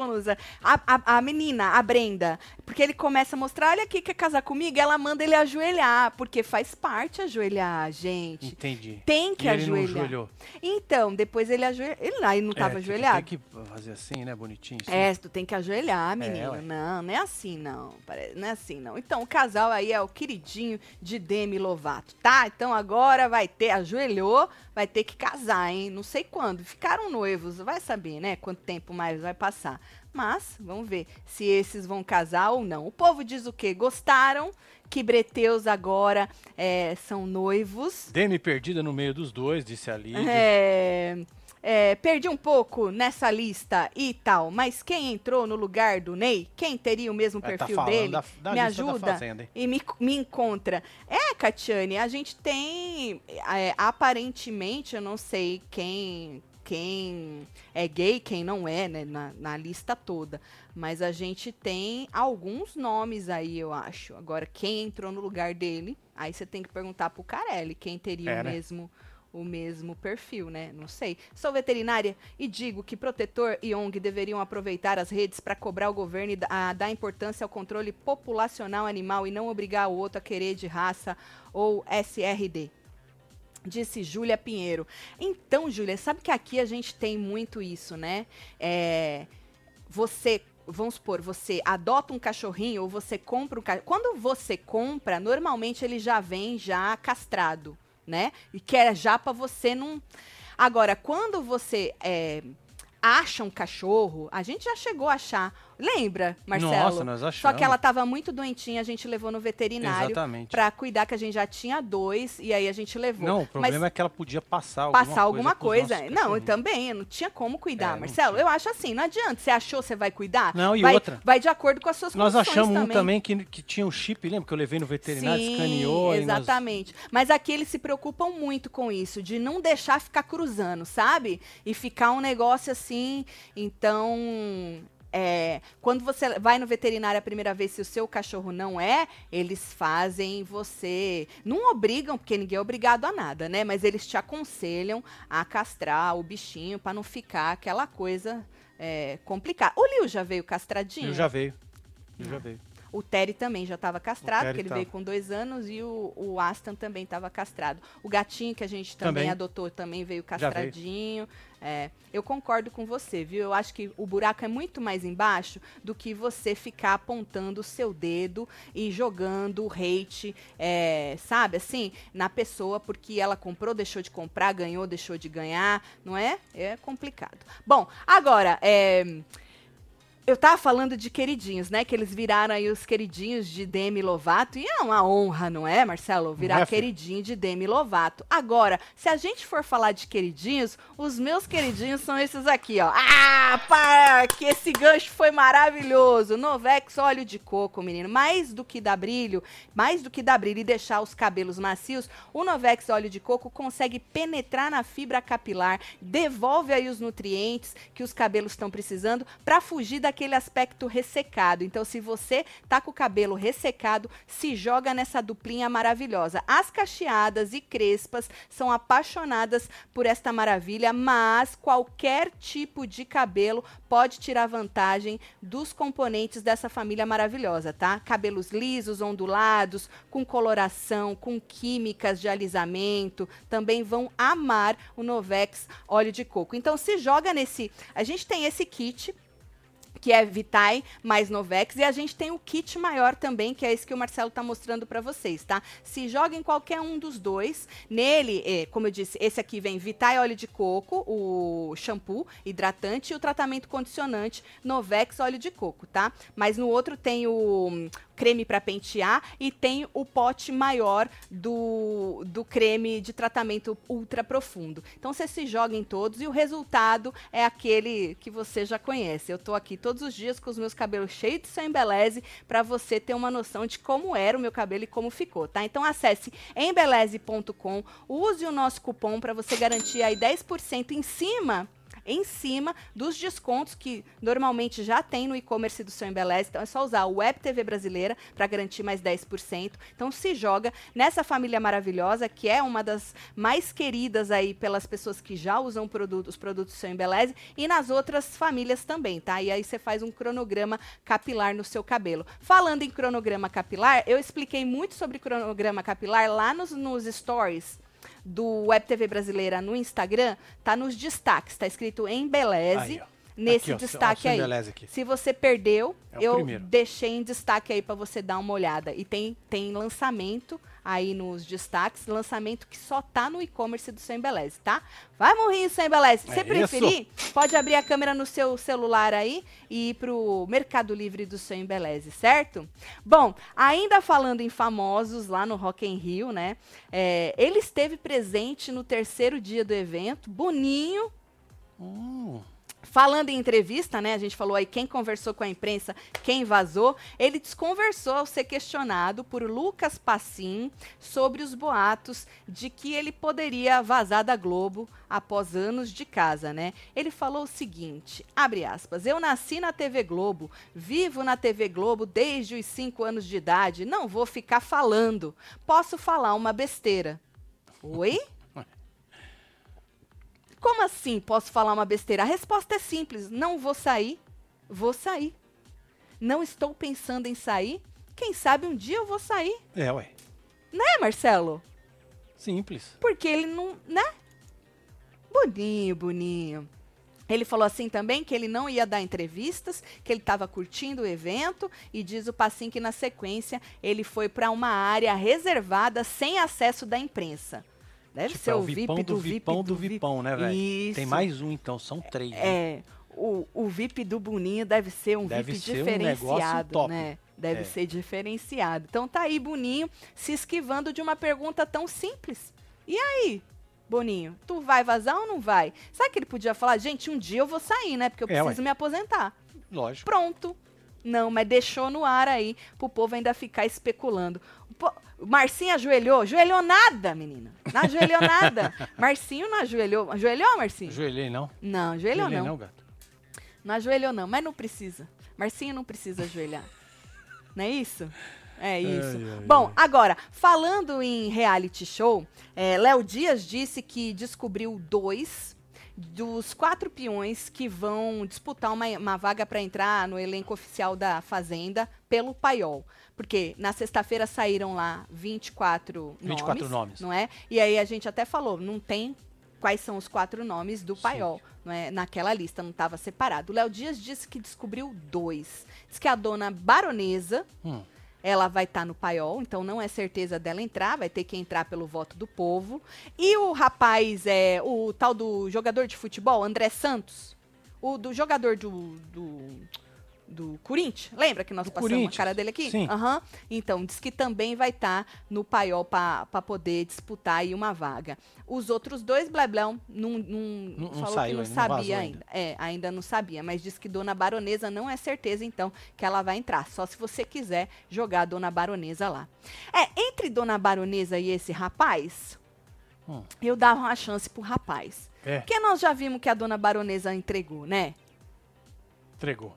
A, a, a, menina, a Brenda, porque ele começa a mostrar, olha aqui, quer casar comigo? Ela manda ele ajoelhar, porque faz parte ajoelhar, gente. Entendi. Tem que E ele não ajoelhar. ajoelhou. Então, depois ele ajoelhou. Ele, aí não estava É, ajoelhado? Tem que fazer assim, né? Bonitinho. assim. É, tu tem que ajoelhar, menino. ué. não, não é assim, não. Não é assim, não. Então, o casal aí é o queridinho de Demi Lovato, tá? Então, agora vai ter, ajoelhou, vai ter que casar, hein? Não sei quando. Ficaram noivos, vai saber, né? Quanto tempo mais vai passar. Mas, vamos ver se esses vão casar ou não. O povo diz o quê? Gostaram que breteus agora é, são noivos. Demi perdida no meio dos dois, disse a Lídia. É, é, perdi um pouco nessa lista e tal, mas quem entrou no lugar do Ney, quem teria o mesmo É, tá perfil falando dele, da- da me da ajuda e me, me encontra. É, Catiane, a gente tem, é, aparentemente, eu não sei quem quem é gay, quem não é, né, na, na lista toda. Mas a gente tem alguns nomes aí, eu acho. Agora, quem entrou no lugar dele, aí você tem que perguntar pro Carelli quem teria É, o né? mesmo o mesmo perfil, né? Não sei. Sou veterinária e digo que protetor e ONG deveriam aproveitar as redes para cobrar o governo e a dar importância ao controle populacional animal e não obrigar o outro a querer de raça ou SRD. Disse Júlia Pinheiro. Então, Júlia, sabe que aqui a gente tem muito isso, né? É, você, vamos supor, você adota um cachorrinho ou você compra um cachorro. Quando você compra, normalmente ele já vem já castrado, né? E quer já para você não. Agora, quando você é, acha um cachorro, a gente já chegou a achar. Lembra, Marcelo? Nossa, nós Só achamos. que ela tava muito doentinha, a gente levou no veterinário Exatamente. pra cuidar, que a gente já tinha dois, e aí a gente levou. Não, o Mas problema é que ela podia passar alguma passar alguma coisa. coisa. pros nossos Não, eu também, eu não tinha como cuidar, É, Marcelo. Eu acho assim, não adianta. Você achou, você vai cuidar? Não, e vai, outra. Vai de acordo com as suas Nós condições achamos também. um também que, que tinha um chip, lembra que eu levei no veterinário, Sim, escaneou. e nós- exatamente. Mas aqui eles se preocupam muito com isso, de não deixar ficar cruzando, sabe? E ficar um negócio assim. Então, é, quando você vai no veterinário a primeira vez, se o seu cachorro não é, eles fazem você. Não obrigam, porque ninguém é obrigado a nada, né? Mas eles te aconselham a castrar o bichinho para não ficar aquela coisa é, complicada. O Liu já veio castradinho? Eu já veio. Eu já veio. O Terry também já estava castrado, porque ele tava. veio com dois anos, e o, o Aston também estava castrado. O gatinho que a gente também, Também. adotou também veio Já veio. castradinho. É, eu concordo com você, viu? Eu acho que o buraco é muito mais embaixo do que você ficar apontando o seu dedo e jogando hate, é, sabe, assim, na pessoa, porque ela comprou, deixou de comprar, ganhou, deixou de ganhar, não é? É complicado. Bom, agora, é. Eu tava falando de queridinhos, né? Que eles viraram aí os queridinhos de Demi Lovato. E é uma honra, não é, Marcelo? Virar é, queridinho de Demi Lovato. Agora, se a gente for falar de queridinhos, os meus queridinhos são esses aqui, ó. Ah, pá, que esse gancho foi maravilhoso. Novex óleo de coco, menino. Mais do que dar brilho, mais do que dar brilho e deixar os cabelos macios, o Novex óleo de coco consegue penetrar na fibra capilar, devolve aí os nutrientes que os cabelos estão precisando para fugir daquele aspecto ressecado. Então, se você tá com o cabelo ressecado, se joga nessa duplinha maravilhosa. As cacheadas e crespas são apaixonadas por esta maravilha, mas qualquer tipo de cabelo pode tirar vantagem dos componentes dessa família maravilhosa, tá? Cabelos lisos, ondulados, com coloração, com químicas de alisamento, também vão amar o Novex óleo de coco. Então se joga nesse, a gente tem esse kit que é Vitae mais Novex, e a gente tem o kit maior também, que é esse que o Marcelo tá mostrando para vocês, tá? Se joga em qualquer um dos dois, nele, é, como eu disse, esse aqui vem Vitae óleo de coco, o shampoo hidratante e o tratamento condicionante Novex óleo de coco, tá? Mas no outro tem o creme para pentear e tem o pote maior do, do creme de tratamento ultra profundo. Então você se joga em todos e o resultado é aquele que você já conhece. Eu tô aqui todos os dias com os meus cabelos cheios de seu embeleze para você ter uma noção de como era o meu cabelo e como ficou, tá? Então acesse embeleze.com, use o nosso cupom para você garantir aí 10% em cima em cima dos descontos que normalmente já tem no e-commerce do seu Embeleze. Então é só usar o Web TV Brasileira para garantir mais 10%. Então se joga nessa família maravilhosa, que é uma das mais queridas aí pelas pessoas que já usam produto, os produtos do seu Embeleze e nas outras famílias também, tá? E aí você faz um cronograma capilar no seu cabelo. Falando em cronograma capilar, eu expliquei muito sobre cronograma capilar lá nos, nos stories do Web TV Brasileira no Instagram, tá nos destaques, tá escrito em Beleze. Aí, ó. Nesse Aqui, destaque ó, aí. Embeleze. Se você perdeu, É eu primeiro. deixei em destaque aí para você dar uma olhada. E tem, tem lançamento aí nos destaques, lançamento que só tá no e-commerce do seu Embeleze, tá? Vai morrer seu Embeleze. Se É você preferir, pode abrir a câmera no seu celular aí e ir pro Mercado Livre do seu Embeleze, certo? Bom, ainda falando em famosos lá no Rock in Rio, né? É, ele esteve presente no terceiro dia do evento, Boninho, Hum, Falando em entrevista, né? A gente falou aí quem conversou com a imprensa, quem vazou. Ele desconversou ao ser questionado por Lucas Passim sobre os boatos de que ele poderia vazar da Globo após anos de casa, né? Ele falou o seguinte: abre aspas, eu nasci na TV Globo, vivo na TV Globo desde os 5 anos de idade, não vou ficar falando. Posso falar uma besteira. Oi? Como assim posso falar uma besteira? A resposta é simples: não vou sair, vou sair. Não estou pensando em sair. Quem sabe um dia eu vou sair. é, ué. Né, Marcelo? Simples. Porque ele não, né? Boninho, boninho. Ele falou assim também que ele não ia dar entrevistas, que ele estava curtindo o evento e diz o Passim que na sequência ele foi para uma área reservada sem acesso da imprensa. Deve Tipo, ser é o o VIP Vipão do do VIP Vipão do Vipão, né, velho? Tem mais um, então. São três. né? É, o, o VIP do Boninho deve ser um Deve VIP ser um diferenciado, top. né? Deve É. ser diferenciado. Então tá aí Boninho se esquivando de uma pergunta tão simples. E aí, Boninho, tu vai vazar ou não vai? Sabe que ele podia falar, gente, um dia eu vou sair, né? Porque eu É, ué. preciso me aposentar. Lógico. Pronto. Não, mas deixou no ar aí pro povo ainda ficar especulando. Marcinho ajoelhou? Ajoelhou nada, menina. Não ajoelhou nada. Marcinho não ajoelhou. Ajoelhou, Marcinho? Ajoelhei, não? Não, ajoelhou Ajoelhei, não. não, gato. Não ajoelhou não, mas não precisa. Marcinho não precisa ajoelhar. Não é isso? É isso. Ai, ai, Bom, agora, falando em reality show, é, Léo Dias disse que descobriu dois dos quatro peões que vão disputar uma, uma vaga para entrar no elenco oficial da Fazenda pelo Paiol. Porque na sexta-feira saíram lá 24, 24 nomes, nomes. não é? E aí a gente até falou, não tem quais são os quatro nomes do Paiol, não é? Naquela lista, não estava separado. O Léo Dias disse que descobriu dois. Diz que a dona Baronesa, Hum. ela vai estar no paiol, então não é certeza dela entrar, vai ter que entrar pelo voto do povo. E o rapaz, é o tal do jogador de futebol, André Santos, o do jogador do, do, do Corinthians, lembra que nós Do passamos a cara dele aqui? sim. Aham. Então, diz que também vai estar no paiol para poder disputar aí uma vaga. Os outros dois, Bleblão, não, não, Não- não falou que não ainda, sabia ainda. ainda. É, ainda não sabia, mas diz que Dona Baronesa não é certeza, então, que ela vai entrar. Só se você quiser jogar a Dona Baronesa lá. É, entre Dona Baronesa e esse rapaz, Hum. eu dava uma chance pro rapaz. É, Porque nós já vimos que a Dona Baronesa entregou, né? entregou.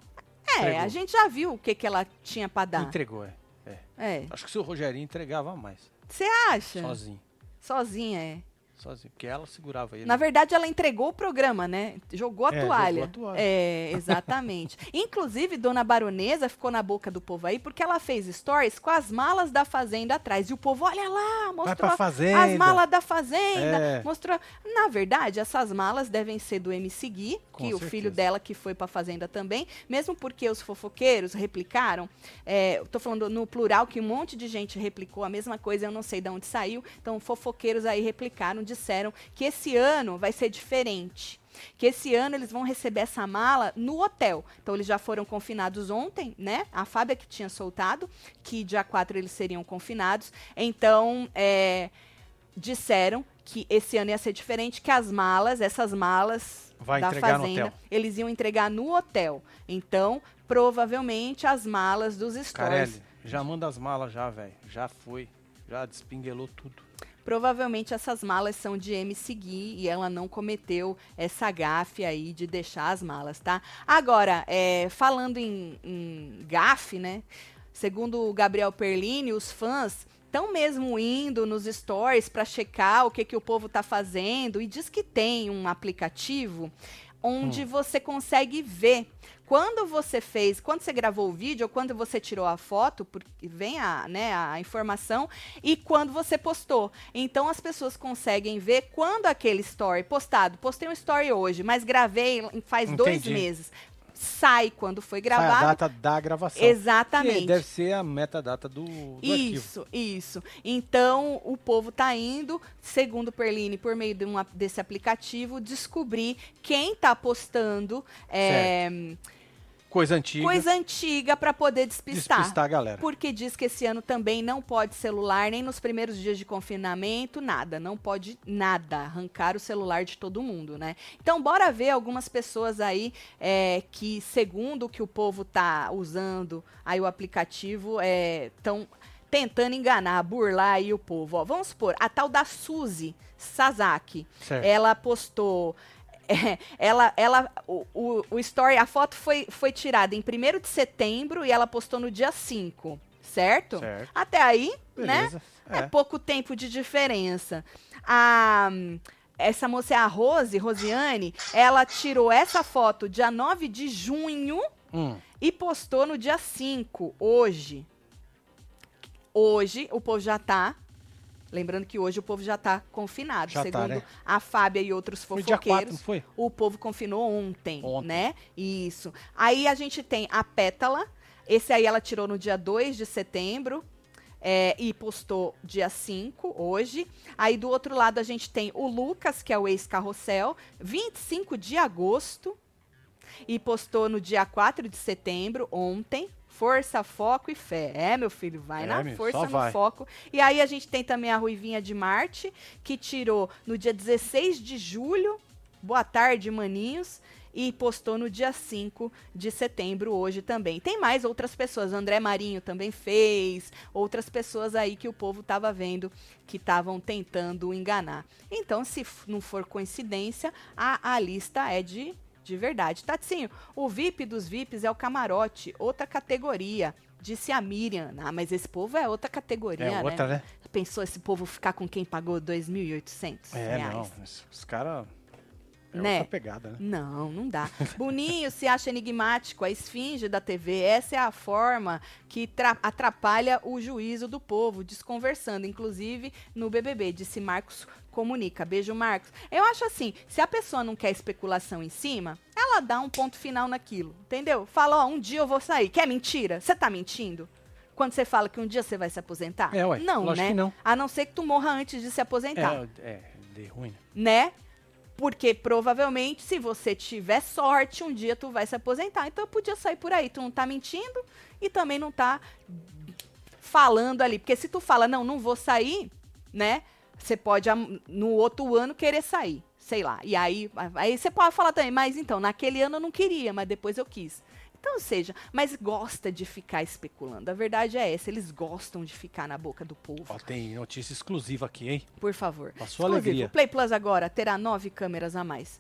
É, Entregou. a gente já viu o que, que ela tinha pra dar. Entregou, é. é. É. Acho que se o Rogerinho entregava mais. Você acha? Sozinho. Sozinha, é. Sozinho. Porque ela segurava ele. Na verdade, ela entregou o programa, né? Jogou a É, jogou toalha. a toalha. É, exatamente. Inclusive, Dona Baronesa ficou na boca do povo aí porque ela fez stories com as malas da fazenda atrás. E o povo, olha lá, mostrou pra fazenda. as malas da fazenda. É. Mostrou. Na verdade, essas malas devem ser do MC Gui, Com o certeza. filho dela que foi pra fazenda também. Mesmo porque os fofoqueiros replicaram. É, tô falando no plural que um monte de gente replicou a mesma coisa, eu não sei de onde saiu. Então, fofoqueiros aí replicaram, disseram que esse ano vai ser diferente. Que esse ano eles vão receber essa mala no hotel. Então, eles já foram confinados ontem, né? A Fábia que tinha soltado, que dia 4 eles seriam confinados. Então, é, disseram que esse ano ia ser diferente, que as malas, essas malas Vai da entregar no fazenda, hotel. eles iam entregar no hotel. Então, provavelmente as malas dos stories. Carelli, já manda as malas já, velho. Já foi. Já despinguelou tudo. Provavelmente essas malas são de MC Gui e ela não cometeu essa gafe aí de deixar as malas, tá? Agora, é, falando em, em gafe, né? Segundo o Gabriel Perlini, os fãs estão mesmo indo nos stories para checar o que, que o povo tá fazendo e diz que tem um aplicativo onde você consegue ver quando você fez, quando você gravou o vídeo ou quando você tirou a foto, porque vem a, né, a informação, e quando você postou. Então as pessoas conseguem ver quando aquele story postado, postei um story hoje, mas gravei faz dois Entendi. meses. Sai quando foi Sai gravado. a data da gravação. Exatamente. Que deve ser a metadata do, do arquivo. Isso, isso. Então, o povo tá indo, segundo Perline, por meio de uma- desse aplicativo, descobrir quem tá postando é, Coisa antiga. coisa antiga para poder despistar. Despistar a galera. Porque diz que esse ano também não pode celular, nem nos primeiros dias de confinamento, nada. Não pode nada arrancar o celular de todo mundo, né? Então, bora ver algumas pessoas aí é, que, segundo o que o povo tá usando, aí o aplicativo, estão tentando enganar, burlar aí o povo. Ó, vamos supor, a tal da Suzy Sasaki, Certo. ela postou é, ela, ela, o, o, o story, a foto foi, foi tirada em 1 de setembro e ela postou no dia 5, certo? Certo. Até aí, né? Beleza. É. É. pouco tempo de diferença. A, essa moça é a Rose, Rosiane, ela tirou essa foto dia 9 de junho Hum. e postou no dia 5, hoje. Hoje, o povo já tá. Lembrando que hoje o povo já tá confinado. Já tá, segundo né? a Fábia e outros Foi dia 4, fofoqueiros. não foi? O povo confinou ontem, Ontem. né? Isso. Aí a gente tem a Pétala. Esse aí ela tirou no dia 2 de setembro. é, e postou dia 5, hoje. Aí do outro lado a gente tem o Lucas, que é o ex-carrossel, 25 de agosto. E postou no dia 4 de setembro, ontem. Força, foco e fé. É, meu filho, vai É, na meu, força, no vai. foco. E aí a gente tem também a Ruivinha de Marte, que tirou no dia 16 de julho. Boa tarde, maninhos. E postou no dia 5 de setembro, hoje também. Tem mais outras pessoas. André Marinho também fez. Outras pessoas aí que o povo tava vendo que estavam tentando enganar. Então, se não for coincidência, a, a lista é de, de verdade. Tatinho, o VIP dos VIPs é o camarote, outra categoria. Disse a Miriam. Ah, mas esse povo é outra categoria, É outra, né? Pensou esse povo ficar com quem pagou 2.800 É, reais? não. Os, caras. É Né? pegada, né? Não, não dá. Boninho se acha enigmático, a esfinge da TV. Essa é a forma que tra- atrapalha o juízo do povo, desconversando, inclusive no BBB, disse Marcos Comunica. Beijo, Marcos. Eu acho assim, se a pessoa não quer especulação em cima, ela dá um ponto final naquilo, entendeu? Fala, ó, um dia eu vou sair. Quer mentira? Você tá mentindo? Quando você fala que um dia você vai se aposentar? É, ué, Não, né? que não. A não ser que tu morra antes de se aposentar É, é, de ruim. né? né? Porque provavelmente, se você tiver sorte, um dia tu vai se aposentar. Então podia sair por aí. Tu não tá mentindo e também não tá falando ali. Porque se tu fala, não, não vou sair, né? Você pode no outro ano querer sair. Sei lá. E aí, aí você pode falar também, mas então, naquele ano eu não queria, mas depois eu quis. Então, ou seja, mas gosta de ficar especulando. A verdade é essa, eles gostam de ficar na boca do povo. Ó, tem notícia exclusiva aqui, hein? Por favor. Pra sua Exclusivo. alegria. O Play Plus agora terá nove câmeras a mais.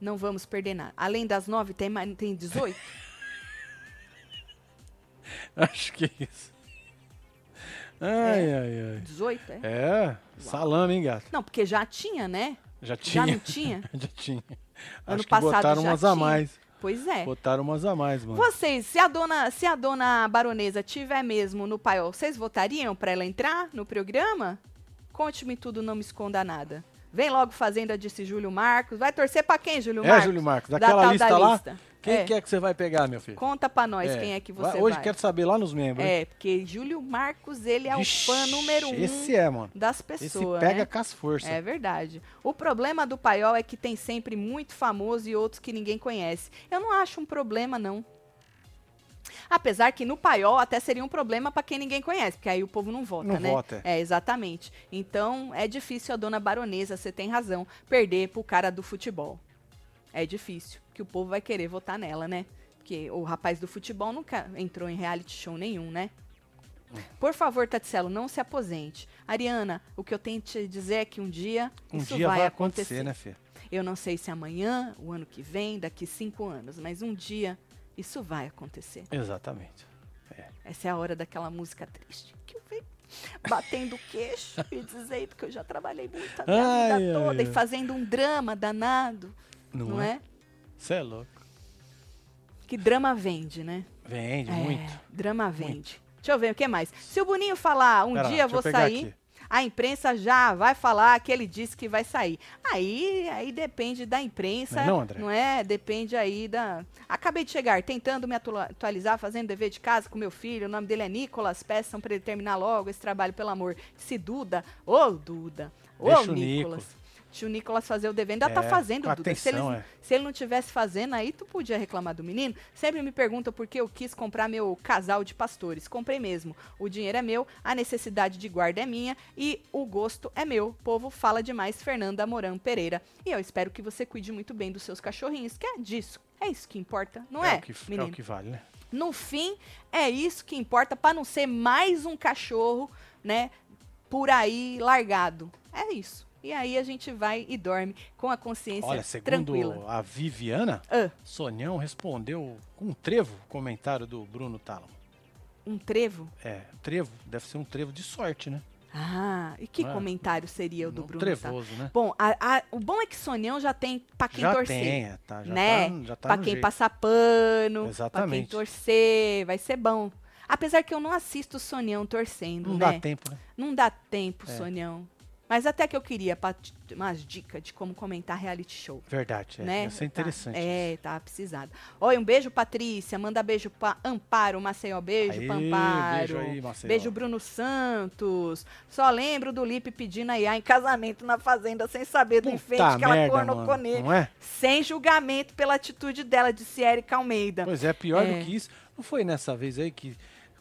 Não vamos perder nada. Além das nove, tem, tem 18? Acho que é isso. Ai, ai, ai. 18, é? É, salame, hein, gato? Não, porque já tinha, né? Já Já tinha. não tinha? Já tinha. Ano Acho que passado botaram já umas a tinha. mais. Pois é. Botaram umas a mais, mano. Vocês, se a dona, se a dona baronesa tiver mesmo no paiol, vocês votariam pra ela entrar no programa? Conte-me tudo, não me esconda nada. Vem logo Fazenda, disse Júlio Marcos. Vai torcer pra quem, Júlio É, Marcos? Júlio Marcos, Da daquela tal lista da lá, lista. Quem É. que é que você vai pegar, meu filho? Conta pra nós É. quem é que Vai- você Hoje vai. quero saber lá nos membros. hein? É, porque Júlio Marcos, ele é Vixe, o fã número um Esse é, mano. das Esse pessoas, pega né? com as forças. É verdade. O problema do paiol é que tem sempre muito famoso e outros que ninguém conhece. Eu não acho um problema, não. Apesar que no paiol até seria um problema pra quem ninguém conhece, porque aí o povo não vota, Não né? vota, É, exatamente. Então é difícil a dona baronesa, você tem razão, perder pro cara do futebol. É difícil, que o povo vai querer votar nela, né? Porque o rapaz do futebol nunca entrou em reality show nenhum, né? Por favor, Tatselo, não se aposente. Ariana, o que eu tenho te dizer é que um dia Um isso dia vai, vai acontecer. acontecer, né, Fê? Eu não sei se amanhã, o ano que vem, daqui cinco anos, mas um dia isso vai acontecer. Exatamente. Essa é a hora daquela música triste. Que eu venho batendo o queixo e dizendo que eu já trabalhei muito a minha Ai, vida ai, toda e ai. fazendo um drama danado, Não, não, é? é? Você é louco. Que drama vende, né? Vende É, muito. Drama vende. Deixa eu ver o que mais. Se o Boninho falar um Pera dia vou sair, a imprensa já vai falar que ele disse que vai sair. Aí, aí depende da imprensa, Não é não, André? não é? Depende aí da. Acabei de chegar, tentando me atua- atualizar, fazendo dever de casa com meu filho. O nome dele é Nicolas. Peçam para ele terminar logo esse trabalho, pelo amor. Se Duda, ô Duda, ô Deixa o Nicolas. Nicolas. Deixa o Nicolas fazer o dever. Ainda tá É, fazendo, com Duda. Se ele, atenção, é. se ele não tivesse fazendo, aí tu podia reclamar do menino. Sempre me perguntam por que eu quis comprar meu casal de pastores. Comprei mesmo. O dinheiro é meu, a necessidade de guarda é minha e o gosto é meu. O povo fala demais, Fernanda Moran Pereira. E eu espero que você cuide muito bem dos seus cachorrinhos, que é disso. É isso que importa, não é, o que, é o que vale, né? No fim, é isso que importa para não ser mais um cachorro, né, por aí largado. É isso. E aí a gente vai e dorme com a consciência Olha, segundo tranquila. a Viviana, Ah. Sonhão respondeu com um trevo o comentário do Bruno Tálamo. Um trevo? É, trevo, deve ser um trevo de sorte, né? Ah, e que Não é? comentário seria o do Bruno? trevoso, tá? né? Bom, a- a- o bom é que Sonhão já tem pra quem Já torcer. tem, é, tá, já né? tá- já tá pra quem jeito. passar pano, pra quem Exatamente. torcer, vai ser bom. Apesar que eu não assisto o Sonhão torcendo, Não né? dá tempo, né? Não dá tempo, É. Sonhão. Mas até que eu queria umas dicas de como comentar reality show. Verdade, é. né? Ia ser interessante. Tá, é, tá precisado. Oi, um beijo, Patrícia. Manda beijo pra Amparo, Maceió. Beijo Aê, pra Amparo. beijo aí, Maceió. Beijo, Bruno Santos. Só lembro do Lipe pedindo a Iá em casamento na fazenda, sem saber do enfeite Puta que ela cornocou nele. Não é? Sem julgamento pela atitude dela, disse Érica Almeida. Pois é, pior É. do que isso. Não foi nessa vez aí que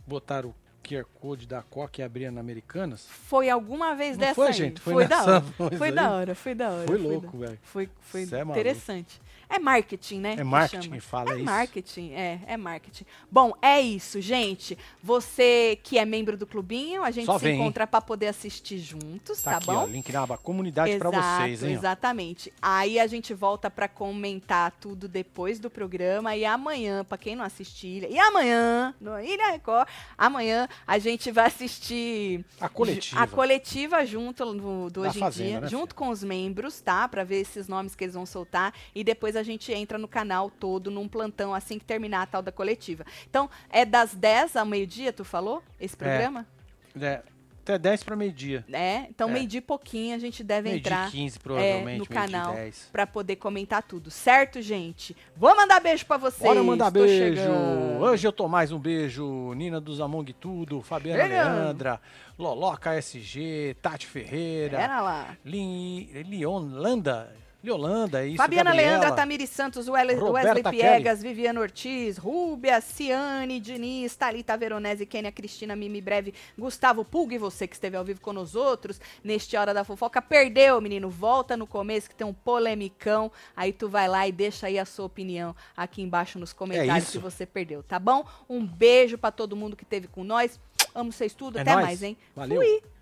botaram o QR Code da Coca e abria na Americanas? Foi alguma vez Não dessa foi, aí. gente? Foi da nessa hora. Foi aí? da hora, foi da hora. Foi da- louco, velho. Foi, foi Cê é interessante. É marketing, né? É marketing, chama. fala é isso. marketing, é, é marketing. Bom, é isso, gente. Você que é membro do clubinho, a gente Só se vem, encontra pra poder assistir juntos, Tá, tá, aqui, bom? ó, link na aba comunidade pra vocês, hein? ó. Exatamente. Aí a gente volta pra comentar tudo depois do programa e amanhã, pra quem não assistir, e amanhã, no Ilha Record, amanhã a gente vai assistir A coletiva. a coletiva junto no, do Da Hoje em Fazenda, Dia, né, junto com os membros, tá? Pra ver esses nomes que eles vão soltar. E depois a gente entra no canal todo num plantão assim que terminar a tal da coletiva. Então, é das 10 ao meio-dia, tu falou? Esse programa? É, até 10 pra meio-dia. É. Então, É. meio-dia e pouquinho a gente deve Meio-dia entrar e 15, é, provavelmente, no meio-dia e canal 10. pra poder comentar tudo. Certo, gente? Vou mandar beijo pra vocês. Bora mandar Tô beijo. chegando. Hoje eu tô mais um beijo. Nina dos Among Tudo, Fabiana Chegando. Leandra, Loloca SG, Tati Ferreira, Pera lá. Lin, Leonlanda, É isso, Fabiana Gabriela, Leandra, Tamiri Santos, Wesley, Wesley Kelly. Piegas, Viviane Ortiz, Rúbia, Ciane, Diniz, Thalita Veronese, Kênia, Cristina, Mimi Breve, Gustavo Pulga e você que esteve ao vivo com nós outros neste Hora da Fofoca. Perdeu, menino. Volta no começo que tem um polemicão. Aí tu vai lá e deixa aí a sua opinião aqui embaixo nos comentários isso. se você perdeu, tá bom? Um beijo pra todo mundo que esteve com nós. Amo vocês tudo. É Até nóis. mais, hein? Valeu. Fui.